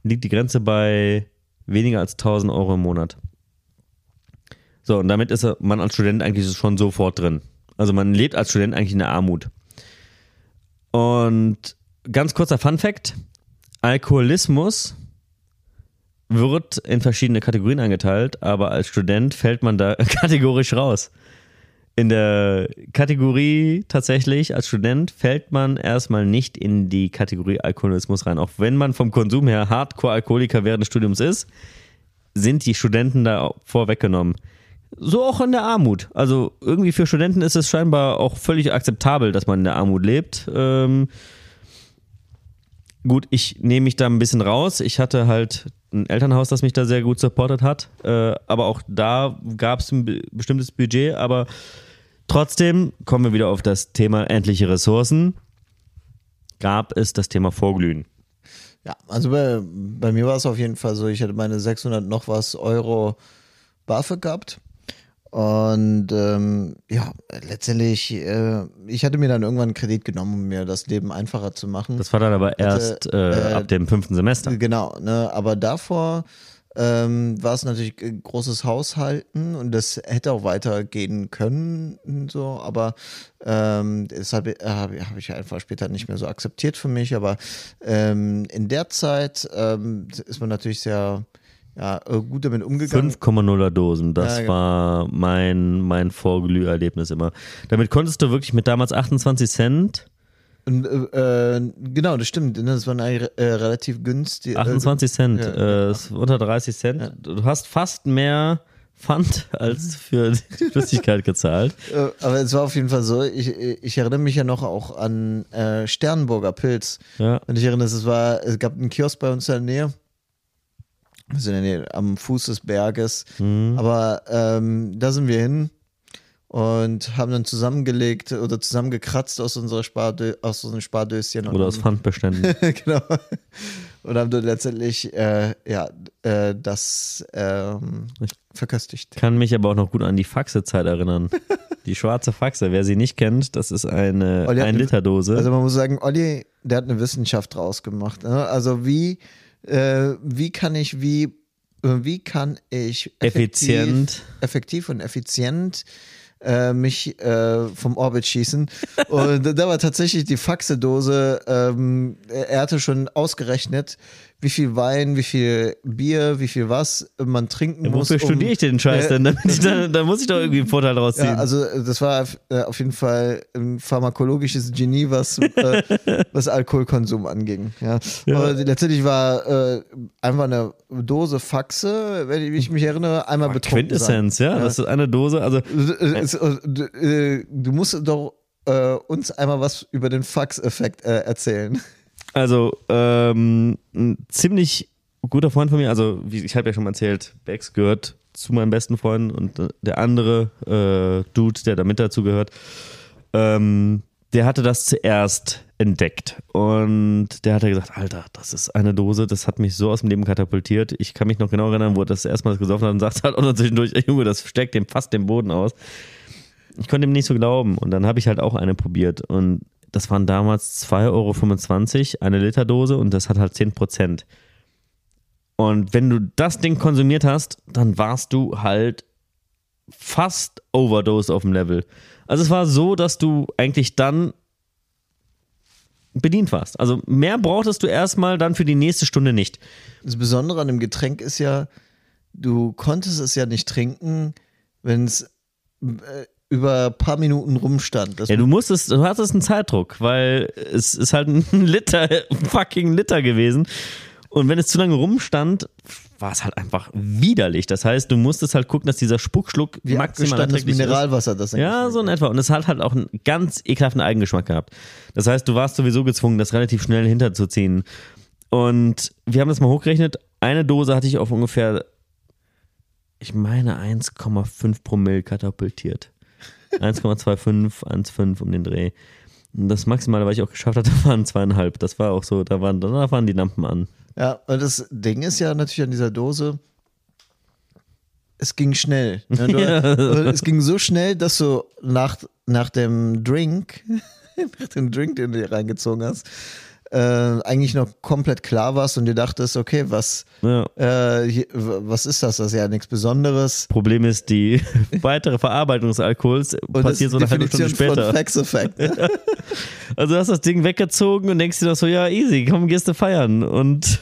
liegt die Grenze bei weniger als 1000 Euro im Monat. So, und damit ist man als Student eigentlich schon sofort drin. Also man lebt als Student eigentlich in der Armut. Und ganz kurzer Fun Fact: Alkoholismus wird in verschiedene Kategorien eingeteilt, aber als Student fällt man da kategorisch raus. In der Kategorie tatsächlich als Student fällt man erstmal nicht in die Kategorie Alkoholismus rein. Auch wenn man vom Konsum her Hardcore-Alkoholiker während des Studiums ist, sind die Studenten da vorweggenommen. So auch in der Armut. Also irgendwie für Studenten ist es scheinbar auch völlig akzeptabel, dass man in der Armut lebt. Ähm, gut, ich nehme mich da ein bisschen raus. Ich hatte halt ein Elternhaus, das mich da sehr gut supportet hat. Äh, aber auch da gab es ein be- bestimmtes Budget. Aber trotzdem kommen wir wieder auf das Thema endliche Ressourcen. Gab es das Thema Vorglühen. Ja, also bei, bei mir war es auf jeden Fall so, ich hatte meine 600 noch was Euro BAföG gehabt. Und ähm, ja, letztendlich, äh, ich hatte mir dann irgendwann einen Kredit genommen, um mir das Leben einfacher zu machen. Das war dann aber erst äh, äh, ab dem fünften Semester. Genau, ne? aber davor ähm, war es natürlich ein großes Haushalten und das hätte auch weitergehen können, so, aber ähm, deshalb äh, habe hab ich einfach später nicht mehr so akzeptiert für mich, aber ähm, in der Zeit ähm, ist man natürlich sehr ja, äh, gut damit umgegangen. 5,0er Dosen, das Ja, genau. war mein, mein Vorglüherlebnis immer. Damit konntest du wirklich mit damals 28 Cent, Und, äh, äh, genau, das stimmt, ne? das war eigentlich, äh, relativ günstig. 28 Cent, ja, äh, unter 30 Cent. Du hast fast mehr Pfand als für die Flüssigkeit gezahlt. Äh, aber es war auf jeden Fall so, ich, ich erinnere mich ja noch auch an äh, Sternburger Pilz. Ja. Und ich erinnere, es war, es gab einen Kiosk bei uns in der Nähe. Wir sind in der am Fuß des Berges. Mhm. Aber ähm, da sind wir hin und haben dann zusammengelegt oder zusammengekratzt aus unserer Spardö aus unseren Spardöschen. Oder aus Pfandbeständen. genau. Und haben dann letztendlich äh, ja, äh, das ähm, verköstigt. Kann mich aber auch noch gut an die Faxe-Zeit erinnern. Die schwarze Faxe, wer sie nicht kennt, das ist eine- 1-Liter-Dose. Also man muss sagen, Olli, der hat eine Wissenschaft draus gemacht. Ne? Also wie, äh, wie kann ich, wie, äh, wie kann ich Effizient. effektiv und effizient äh, mich äh, vom Orbit schießen. Und da war tatsächlich die Faxe-Dose, ähm, er hatte schon ausgerechnet, wie viel Wein, wie viel Bier, wie viel was man trinken muss. Wofür um- studiere ich den Scheiß äh, denn? Damit ich da, da muss ich doch irgendwie einen Vorteil draus ziehen. Ja, also das war äh, auf jeden Fall ein pharmakologisches Genie, was, äh, was Alkoholkonsum anging. Ja. Aber letztendlich war äh, einfach eine Dose Faxe, wenn ich mich erinnere, einmal betrunken sein. Quintessenz, ja, Das ist eine Dose. Also Äh, Du musst doch uns einmal was über den Fax-Effekt äh, erzählen. Also, ähm, ein ziemlich guter Freund von mir, also wie, ich habe ja schon mal erzählt, Bex gehört zu meinen besten Freunden und äh, der andere äh, Dude, der da mit dazu gehört, ähm, der hatte das zuerst entdeckt und der hat ja gesagt, Alter, das ist eine Dose, das hat mich so aus dem Leben katapultiert. Ich kann mich noch genau erinnern, wo er das erstmal gesoffen hat und sagt halt noch zwischendurch, ey Junge, das steckt dem fast den Boden aus. Ich konnte ihm nicht so glauben und dann habe ich halt auch eine probiert und das waren damals 2,25 Euro, eine Literdose und das hat halt 10 Prozent. Und wenn du das Ding konsumiert hast, dann warst du halt fast Overdose auf dem Level. Also es war so, dass du eigentlich dann bedient warst. Also mehr brauchtest du erstmal dann für die nächste Stunde nicht. Das Besondere an dem Getränk ist ja, du konntest es ja nicht trinken, wenn es äh, über ein paar Minuten rumstand. Das Ja, du musstest, du hattest einen Zeitdruck, weil es ist halt ein Liter, fucking Liter gewesen. Und wenn es zu lange rumstand, war es halt einfach widerlich. Das heißt, du musstest halt gucken, dass dieser Spuckschluck Wie maximal erträglich ist. Mineralwasser, das Ja, so in etwa. Und es hat halt auch einen ganz ekelhaften Eigengeschmack gehabt. Das heißt, du warst sowieso gezwungen, das relativ schnell hinterzuziehen. Und wir haben das mal hochgerechnet. Eine Dose hatte ich auf ungefähr, ich meine, 1,5 Promille katapultiert. 1,25, 1,5 um den Dreh. Und das Maximale, was ich auch geschafft hatte, waren zweieinhalb. Das war auch so, da waren, danach waren die Lampen an. Ja, und das Ding ist ja natürlich an dieser Dose, es ging schnell. Ne? Du, Ja. Es ging so schnell, dass du nach, nach dem Drink, nach dem Drink, den du dir reingezogen hast, äh, eigentlich noch komplett klar warst und dir dachtest, okay, was, Ja. äh, hier, was ist das? Das ist ja nichts Besonderes. Problem ist, die weitere Verarbeitung des Alkohols Und passiert so eine halbe Stunde später. von Facts Effect. Ne? Also du hast das Ding weggezogen und denkst dir doch so, ja, easy, komm, gehst du feiern. Und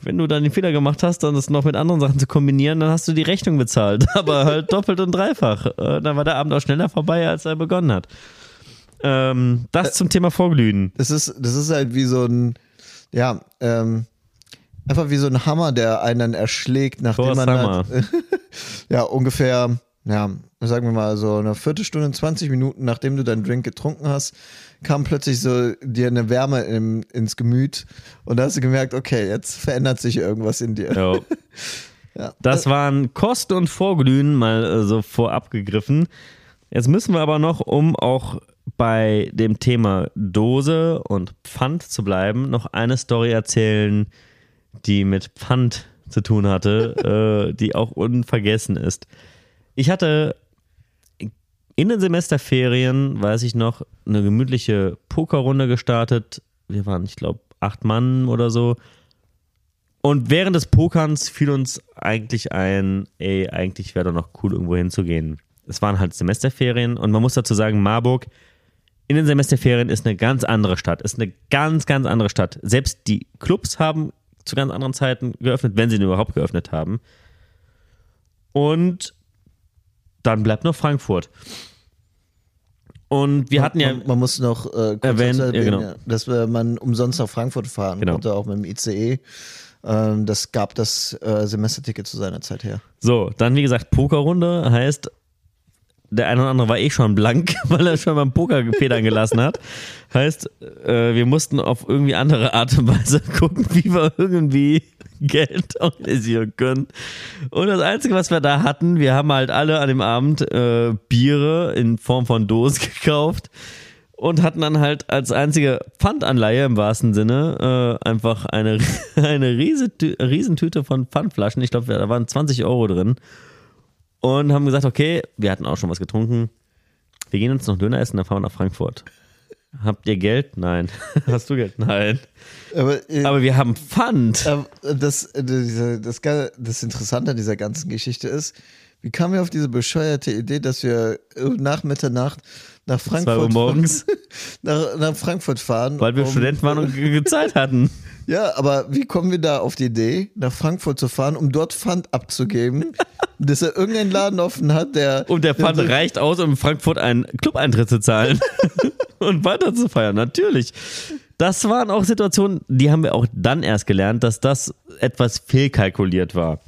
wenn du dann den Fehler gemacht hast, dann das noch mit anderen Sachen zu kombinieren, dann hast du die Rechnung bezahlt. Aber halt doppelt und dreifach. Äh, Dann war der Abend auch schneller vorbei, als er begonnen hat. Ähm, das zum Thema Vorglühen. Das ist, das ist halt wie so ein, ja, ähm, einfach wie so ein Hammer, der einen dann erschlägt, nachdem Thor's man halt, ja ungefähr, ja, sagen wir mal so eine Viertelstunde, 20 Minuten, nachdem du deinen Drink getrunken hast, kam plötzlich so dir eine Wärme im, ins Gemüt und da hast du gemerkt, okay, jetzt verändert sich irgendwas in dir. Ja. Ja. Das waren Kosten und Vorglühen mal äh, so vorab gegriffen. Jetzt müssen wir aber noch, um auch bei dem Thema Dose und Pfand zu bleiben, noch eine Story erzählen, die mit Pfand zu tun hatte, äh, die auch unvergessen ist. Ich hatte in den Semesterferien, weiß ich noch, eine gemütliche Pokerrunde gestartet. Wir waren, ich glaube, acht Mann oder so. Und während des Pokerns fiel uns eigentlich ein, ey, eigentlich wäre doch noch cool, irgendwo hinzugehen. Es waren halt Semesterferien und man muss dazu sagen, Marburg in den Semesterferien ist eine ganz andere Stadt, ist eine ganz, ganz andere Stadt. Selbst die Clubs haben zu ganz anderen Zeiten geöffnet, wenn sie denn überhaupt geöffnet haben. Und dann bleibt noch Frankfurt. Und wir hatten ja, man, man muss noch äh, kurz Erwähnen, dazu ja, genau. dass wir, man umsonst nach Frankfurt fahren Genau. konnte, auch mit dem ICE. Ähm, das gab das äh, Semesterticket zu seiner Zeit her. So, dann wie gesagt, Pokerrunde heißt, der eine oder andere war eh schon blank, weil er schon beim Poker Federn gelassen hat. Heißt, äh, wir mussten auf irgendwie andere Art und Weise gucken, wie wir irgendwie Geld organisieren können. Und das Einzige, was wir da hatten, wir haben halt alle an dem Abend äh, Biere in Form von Dosen gekauft und hatten dann halt als einzige Pfandanleihe im wahrsten Sinne äh, einfach eine, eine Riesentü Riesentüte von Pfandflaschen. Ich glaube, da waren 20 Euro drin. Und haben gesagt, okay, wir hatten auch schon was getrunken. Wir gehen uns noch Döner essen, dann fahren wir nach Frankfurt. Habt ihr Geld? Nein. Hast du Geld? Nein. Aber, äh, Aber wir haben Pfand. Ähm, das, äh, diese- das, Ge- das Interessante an dieser ganzen Geschichte ist, wie kamen wir auf diese bescheuerte Idee, dass wir äh, nach Mitternacht nach Frankfurt, morgens, nach, nach Frankfurt fahren? weil wir um- Studenten waren und ge- Zeit hatten. Ja, aber wie kommen wir da auf die Idee, nach Frankfurt zu fahren, um dort Pfand abzugeben, dass er irgendeinen Laden offen hat, der. Und der Pfand reicht aus, um in Frankfurt einen Club-Eintritt zu zahlen und weiter zu feiern. Natürlich. Das waren auch Situationen, die haben wir auch dann erst gelernt, dass das etwas fehlkalkuliert war.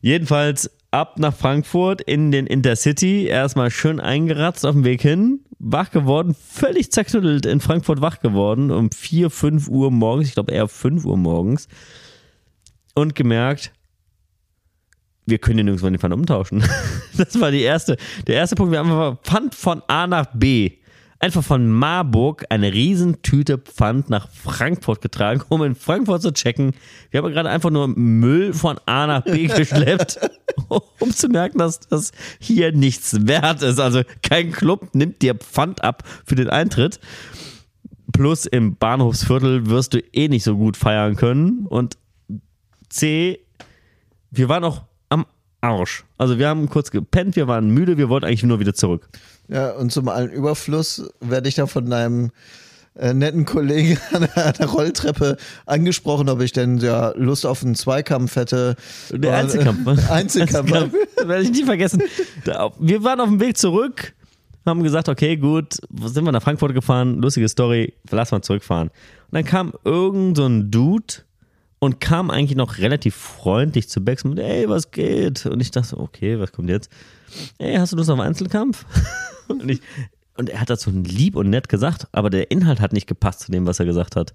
Jedenfalls ab nach Frankfurt in den Intercity, erstmal schön eingeratzt auf dem Weg hin, wach geworden, völlig zerknüttelt in Frankfurt wach geworden, um 4, 5 Uhr morgens, ich glaube eher 5 Uhr morgens, und gemerkt, wir können den nirgendwo den Pfand umtauschen. Das war die erste, der erste Punkt. Wir haben einfach Pfand von A nach B. Einfach von Marburg eine Riesentüte Pfand nach Frankfurt getragen, um in Frankfurt zu checken. Wir haben gerade einfach nur Müll von A nach B geschleppt, um zu merken, dass das hier nichts wert ist. Also kein Club nimmt dir Pfand ab für den Eintritt. Plus im Bahnhofsviertel wirst du eh nicht so gut feiern können. Und C, wir waren auch am Arsch. Also wir haben kurz gepennt, wir waren müde, wir wollten eigentlich nur wieder zurück. Ja, und zum allen Überfluss werde ich da von einem äh, netten Kollegen an der, Rolltreppe angesprochen, ob ich denn ja Lust auf einen Zweikampf hätte. Der Einzelkampf. äh, Einzelkampf. Das werde ich nie vergessen. Wir waren auf dem Weg zurück, haben gesagt, okay, gut, sind wir nach Frankfurt gefahren? Lustige Story, lass mal zurückfahren. Und dann kam irgend so ein Dude und kam eigentlich noch relativ freundlich zu Bex und ey, was geht? Und ich dachte, okay, was kommt jetzt? Ey, hast du Lust auf Einzelkampf? und, ich, und er hat das so lieb und nett gesagt, aber der Inhalt hat nicht gepasst zu dem, was er gesagt hat.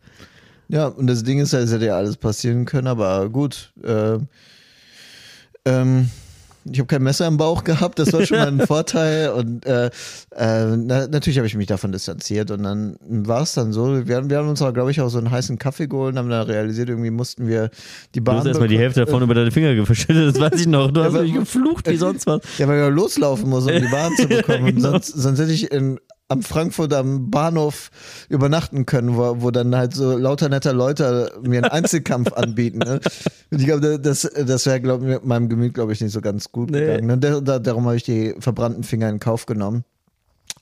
Ja, und das Ding ist, es hätte ja alles passieren können, aber gut. Äh, ähm, ich habe kein Messer im Bauch gehabt, das war schon mal ein Vorteil. Und äh, äh, na, natürlich habe ich mich davon distanziert. Und dann war es dann so, wir, wir haben uns aber, glaube ich, auch so einen heißen Kaffee geholt und haben dann realisiert, irgendwie mussten wir die Bahn. Du hast erstmal die Hälfte davon über deine Finger verschüttet, das weiß ich noch. Du hast Ja, mich aber- geflucht wie sonst was. Ja, weil wir loslaufen muss, um die Bahn zu bekommen. Genau. sonst, sonst hätte ich in, am Frankfurt am Bahnhof übernachten können, wo, wo dann halt so lauter netter Leute mir einen Einzelkampf anbieten. Ne? Und ich glaube, das, das wäre, glaube ich, meinem Gemüt, glaube ich, nicht so ganz gut Nee. gegangen. Ne? Da, da, darum habe ich die verbrannten Finger in Kauf genommen.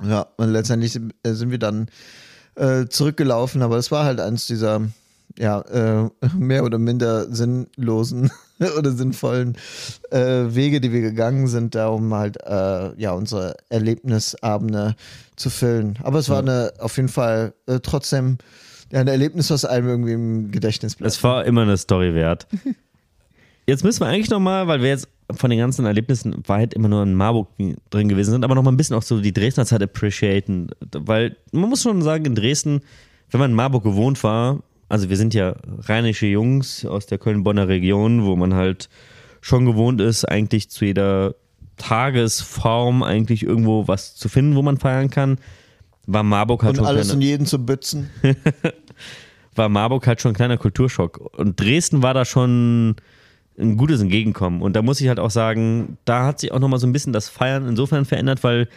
Ja, und letztendlich sind, äh, sind wir dann äh, zurückgelaufen, aber es war halt eins dieser ja, äh, mehr oder minder sinnlosen oder sinnvollen äh, Wege, die wir gegangen sind, da um halt äh, ja unsere Erlebnisabende zu füllen. Aber es war eine auf jeden Fall äh, trotzdem ja, ein Erlebnis, was einem irgendwie im Gedächtnis bleibt. Es war immer eine Story wert. Jetzt müssen wir eigentlich nochmal, weil wir jetzt von den ganzen Erlebnissen weit immer nur in Marburg drin gewesen sind, aber nochmal ein bisschen auch so die Dresdner Zeit appreciaten. Weil man muss schon sagen, in Dresden, wenn man in Marburg gewohnt war, also wir sind ja rheinische Jungs aus der Köln-Bonner Region, wo man halt schon gewohnt ist, eigentlich zu jeder Tagesform eigentlich irgendwo was zu finden, wo man feiern kann, war Marburg halt und schon alles und jeden zu bützen. war Marburg halt schon ein kleiner Kulturschock. Und Dresden war da schon ein gutes Entgegenkommen. Und da muss ich halt auch sagen, da hat sich auch nochmal so ein bisschen das Feiern insofern verändert, weil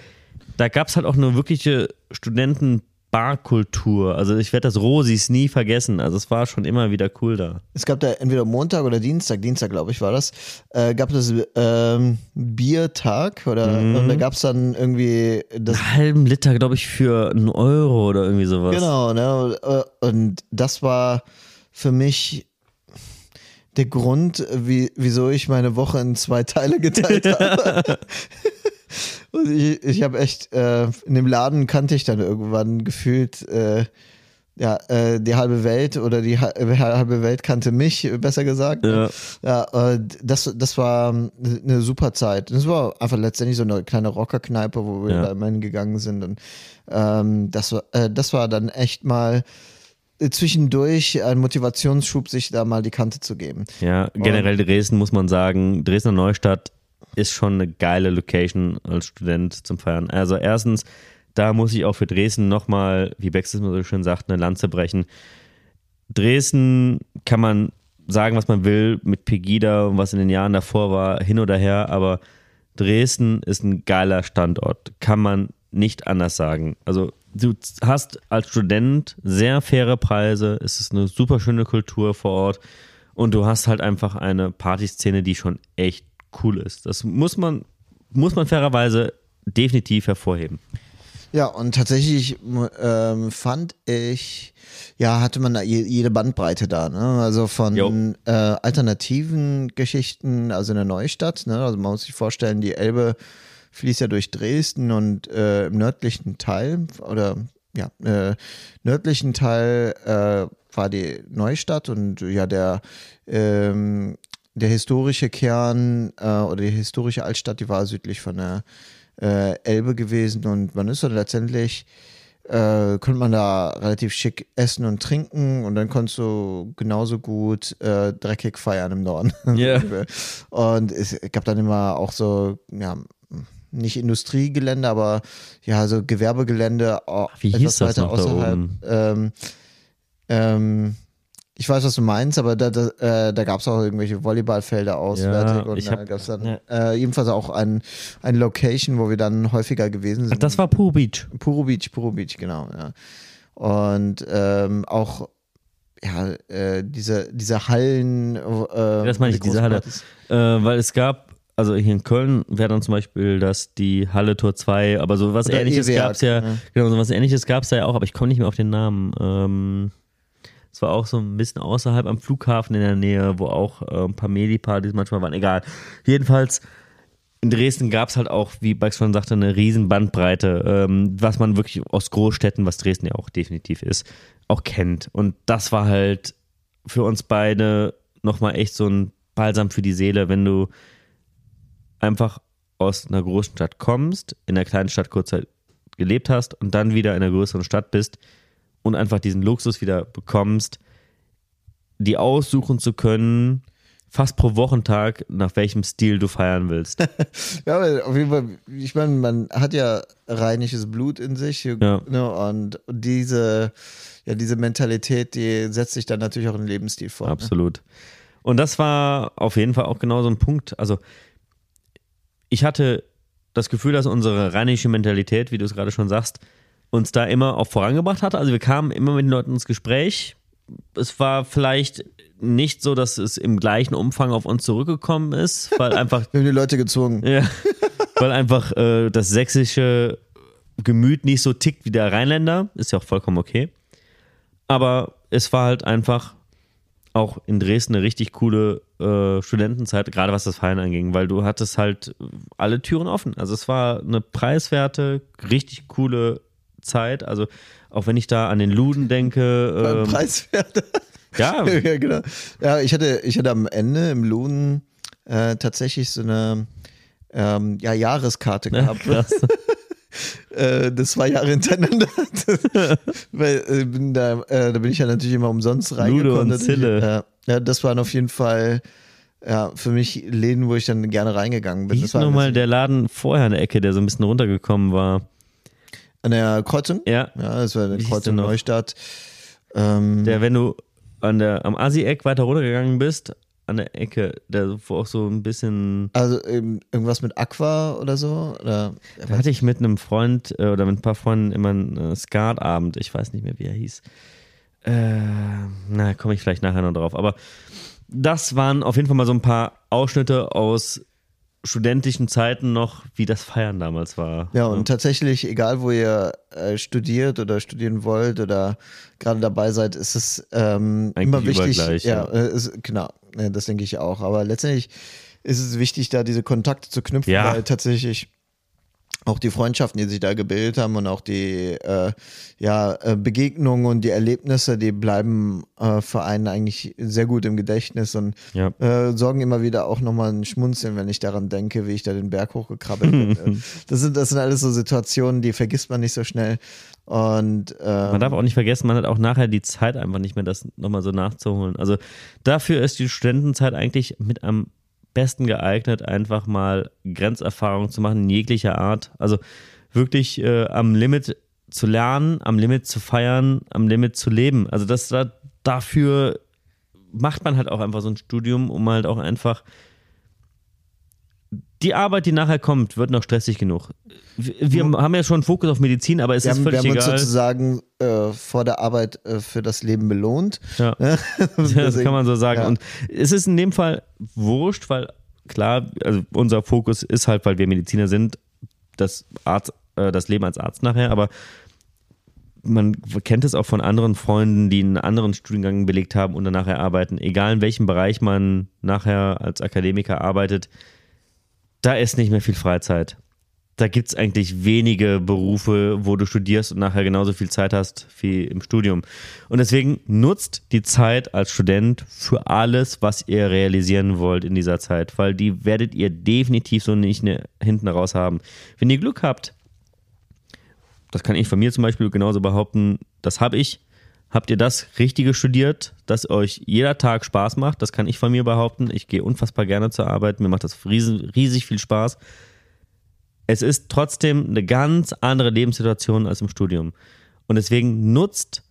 da gab es halt auch eine wirkliche Studentenbarkultur. Also ich werde das Rosis nie vergessen. Also es war schon immer wieder cool da. Es gab da entweder Montag oder Dienstag, Dienstag glaube ich war das, äh, gab es ähm, Biertag oder Mhm. und da gab es dann irgendwie das Einen halben Liter, glaube ich, für einen Euro oder irgendwie sowas. Genau, ne? äh, Und das war für mich der Grund, wie, wieso ich meine Woche in zwei Teile geteilt habe. Und ich, ich habe echt, äh, in dem Laden kannte ich dann irgendwann gefühlt, äh, ja, äh, die halbe Welt oder die ha- halbe Welt kannte mich, besser gesagt. Ja. Ja, äh, das, das war eine super Zeit. Das war einfach letztendlich so eine kleine Rockerkneipe, wo wir Ja. da immer hingegangen sind. Und ähm, das, war, äh, das war dann echt mal äh, zwischendurch ein Motivationsschub, sich da mal die Kante zu geben. Ja, generell Dresden muss man sagen, Dresdner Neustadt ist schon eine geile Location als Student zum Feiern. Also erstens, da muss ich auch für Dresden nochmal, wie Bex es immer so schön sagt, eine Lanze brechen. Dresden kann man sagen, was man will, mit Pegida und was in den Jahren davor war, hin oder her, aber Dresden ist ein geiler Standort. Kann man nicht anders sagen. Also du hast als Student sehr faire Preise, es ist eine super schöne Kultur vor Ort und du hast halt einfach eine Partyszene, die schon echt cool ist. Das muss man, muss man fairerweise definitiv hervorheben. Ja, und tatsächlich ähm, fand ich, ja, hatte man da je- jede Bandbreite da, ne? Also von äh, alternativen Geschichten, also in der Neustadt, ne? Also man muss sich vorstellen, die Elbe fließt ja durch Dresden und äh, im nördlichen Teil oder ja, äh, nördlichen Teil äh, war die Neustadt und ja, der ähm, der historische Kern äh, oder die historische Altstadt, die war südlich von der äh, Elbe gewesen und man ist dann letztendlich, äh, konnte man da relativ schick essen und trinken und dann konntest du genauso gut äh, dreckig feiern im Norden. Ja. Und es gab dann immer auch so, ja, nicht Industriegelände, aber ja, so Gewerbegelände. Wie hieß das noch da oben? Ähm, ähm, ich weiß, was du meinst, aber da, da, äh, da gab es auch irgendwelche Volleyballfelder auswärtig Ja, und da gab es dann ja. äh, jedenfalls auch ein, ein Location, wo wir dann häufiger gewesen sind. Ach, das war Puro Beach. Puro Beach, Puro Beach, genau, ja. Und ähm, auch ja, äh, diese, diese Hallen. Äh, das meine ich, die diese Halle. Äh, weil es gab, also hier in Köln wäre dann zum Beispiel das die Halle Tor 2, aber so was Oder ähnliches E-Werk, gab es ja, ja. genau, so was ähnliches gab es ja auch, aber ich komme nicht mehr auf den Namen. Ähm, es war auch so ein bisschen außerhalb am Flughafen in der Nähe, wo auch äh, ein paar Medi-Partys manchmal waren, egal. Jedenfalls, in Dresden gab es halt auch, wie Bax schon sagte, eine riesen Bandbreite, ähm, was man wirklich aus Großstädten, was Dresden ja auch definitiv ist, auch kennt. Und das war halt für uns beide nochmal echt so ein Balsam für die Seele, wenn du einfach aus einer großen Stadt kommst, in einer kleinen Stadt kurz Zeit gelebt hast und dann wieder in einer größeren Stadt bist und einfach diesen Luxus wieder bekommst, die aussuchen zu können, fast pro Wochentag, nach welchem Stil du feiern willst. ja, aber auf jeden Fall, ich meine, man hat ja rheinisches Blut in sich Ja. ne, und diese, ja, diese Mentalität, die setzt sich dann natürlich auch im Lebensstil vor. Ne? Absolut. Und das war auf jeden Fall auch genau so ein Punkt. Also, ich hatte das Gefühl, dass unsere rheinische Mentalität, wie du es gerade schon sagst, uns da immer auch vorangebracht hat. Also, wir kamen immer mit den Leuten ins Gespräch. Es war vielleicht nicht so, dass es im gleichen Umfang auf uns zurückgekommen ist, weil einfach Wir haben die Leute gezwungen. ja, weil einfach äh, das sächsische Gemüt nicht so tickt wie der Rheinländer. Ist ja auch vollkommen okay. Aber es war halt einfach auch in Dresden eine richtig coole äh, Studentenzeit, gerade was das Feiern anging, weil du hattest halt alle Türen offen. Also es war eine preiswerte, richtig coole Zeit. Also auch wenn ich da an den Luden denke. Ähm, Preiswert. ja, ja, genau. Ja, ich hatte, ich hatte am Ende im Lohn äh, tatsächlich so eine ähm, ja, Jahreskarte gehabt. krass. äh, das zwei Jahre hintereinander. Das, weil äh, bin da, äh, da bin ich ja natürlich immer umsonst reingekommen. und Natürlich. Zille. Ja, ja, das waren auf jeden Fall ja, für mich Läden, wo ich dann gerne reingegangen bin. Wie Das hieß war nochmal der Laden vorher in der Ecke, der so ein bisschen runtergekommen war? An der Kreuzung. Ja, Ja, das war Wie der der Kreuzung? Neustadt. Ähm, Der, wenn du an der, am Asi-Eck weiter runtergegangen bist, an der Ecke, der auch so ein bisschen. also ähm, irgendwas mit Aqua oder so? Oder, Da hatte ich mit einem Freund äh, oder mit ein paar Freunden immer einen äh, Skatabend. Ich weiß nicht mehr, wie er hieß. Äh, na, komme ich vielleicht nachher noch drauf. Aber das waren auf jeden Fall mal so ein paar Ausschnitte aus studentischen Zeiten noch, wie das Feiern damals war. Ja, und tatsächlich, egal wo ihr äh, studiert oder studieren wollt oder gerade dabei seid, ist es ähm, immer wichtig. ja, ja. äh, ist, genau, ja, das denke ich auch. Aber letztendlich ist es wichtig, da diese Kontakte zu knüpfen, Ja. weil tatsächlich auch die Freundschaften, die sich da gebildet haben und auch die äh, ja, äh, Begegnungen und die Erlebnisse, die bleiben äh, für einen eigentlich sehr gut im Gedächtnis und Ja. äh, sorgen immer wieder auch nochmal ein Schmunzeln, wenn ich daran denke, wie ich da den Berg hochgekrabbelt bin. Das sind, das sind alles so Situationen, die vergisst man nicht so schnell. Und ähm, Man darf auch nicht vergessen, man hat auch nachher die Zeit einfach nicht mehr, das nochmal so nachzuholen. Also dafür ist die Studentenzeit eigentlich mit am besten geeignet, einfach mal Grenzerfahrungen zu machen in jeglicher Art. Also wirklich äh, am Limit zu lernen, am Limit zu feiern, am Limit zu leben. Also das da, dafür macht man halt auch einfach so ein Studium, um halt auch einfach die Arbeit, die nachher kommt, wird noch stressig genug. Wir, wir haben ja schon einen Fokus auf Medizin, aber es wir ist haben, wir völlig haben uns egal. sozusagen äh, vor der Arbeit äh, für das Leben belohnt. Ja. Ja, Das kann man so sagen. Ja. Und es ist in dem Fall wurscht, weil klar, also unser Fokus ist halt, weil wir Mediziner sind, das, Arzt, äh, das Leben als Arzt nachher, aber man kennt es auch von anderen Freunden, die einen anderen Studiengang belegt haben und dann nachher arbeiten. Egal in welchem Bereich man nachher als Akademiker arbeitet, da ist nicht mehr viel Freizeit. Da gibt es eigentlich wenige Berufe, wo du studierst und nachher genauso viel Zeit hast wie im Studium. Und deswegen nutzt die Zeit als Student für alles, was ihr realisieren wollt in dieser Zeit, weil die werdet ihr definitiv so nicht ne, hinten raus haben. Wenn ihr Glück habt, das kann ich von mir zum Beispiel genauso behaupten, das habe ich. Habt ihr das Richtige studiert, das euch jeder Tag Spaß macht? Das kann ich von mir behaupten. Ich gehe unfassbar gerne zur Arbeit. Mir macht das riesig, riesig viel Spaß. Es ist trotzdem eine ganz andere Lebenssituation als im Studium. Und deswegen nutzt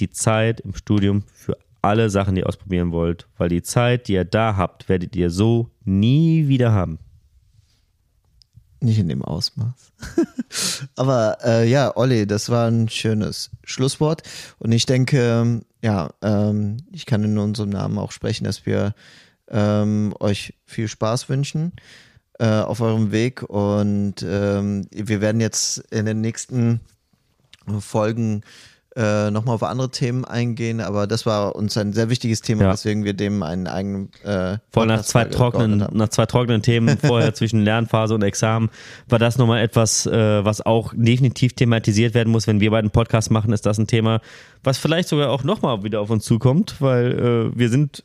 die Zeit im Studium für alle Sachen, die ihr ausprobieren wollt, weil die Zeit, die ihr da habt, werdet ihr so nie wieder haben. Nicht in dem Ausmaß. Aber äh, ja, Olli, das war ein schönes Schlusswort. Und ich denke, ja, ähm, ich kann in unserem Namen auch sprechen, dass wir ähm, euch viel Spaß wünschen äh, auf eurem Weg. Und ähm, wir werden jetzt in den nächsten Folgen äh, nochmal auf andere Themen eingehen, aber das war uns ein sehr wichtiges Thema, Ja. weswegen wir dem einen eigenen äh, Vor nach Podcast zwei trockenen, nach zwei trockenen Themen vorher zwischen Lernphase und Examen war das nochmal etwas, äh, was auch definitiv thematisiert werden muss. Wenn wir beiden Podcast machen, ist das ein Thema, was vielleicht sogar auch nochmal wieder auf uns zukommt, weil äh, wir sind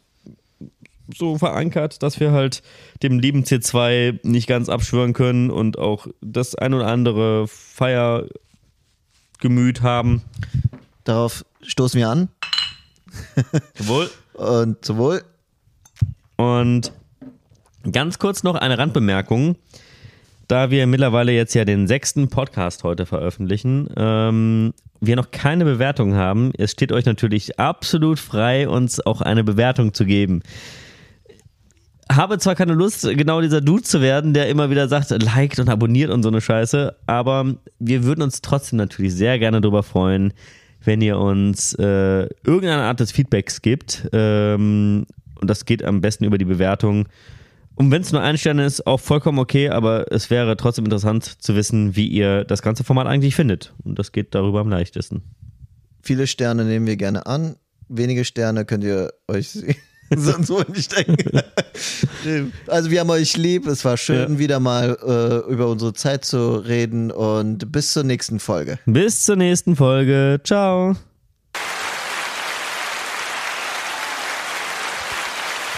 so verankert, dass wir halt dem lieben C2 nicht ganz abschwören können und auch das ein oder andere Feiergemüt haben. Darauf stoßen wir an. Jawohl. Und zum Wohl. Und ganz kurz noch eine Randbemerkung. Da wir mittlerweile jetzt ja den sechsten Podcast heute veröffentlichen, ähm, wir noch keine Bewertung haben, es steht euch natürlich absolut frei, uns auch eine Bewertung zu geben. Habe zwar keine Lust, genau dieser Dude zu werden, der immer wieder sagt, liked und abonniert und so eine Scheiße, aber wir würden uns trotzdem natürlich sehr gerne darüber freuen, wenn ihr uns äh, irgendeine Art des Feedbacks gibt. Ähm, und das geht am besten über die Bewertung. Und wenn es nur ein Stern ist, auch vollkommen okay, aber es wäre trotzdem interessant zu wissen, wie ihr das ganze Format eigentlich findet. Und das geht darüber am leichtesten. Viele Sterne nehmen wir gerne an. Wenige Sterne könnt ihr euch sonst wohl nicht denken. also wir haben euch lieb. Es war schön, ja. wieder mal äh, über unsere Zeit zu reden. Und bis zur nächsten Folge. Bis zur nächsten Folge. Ciao.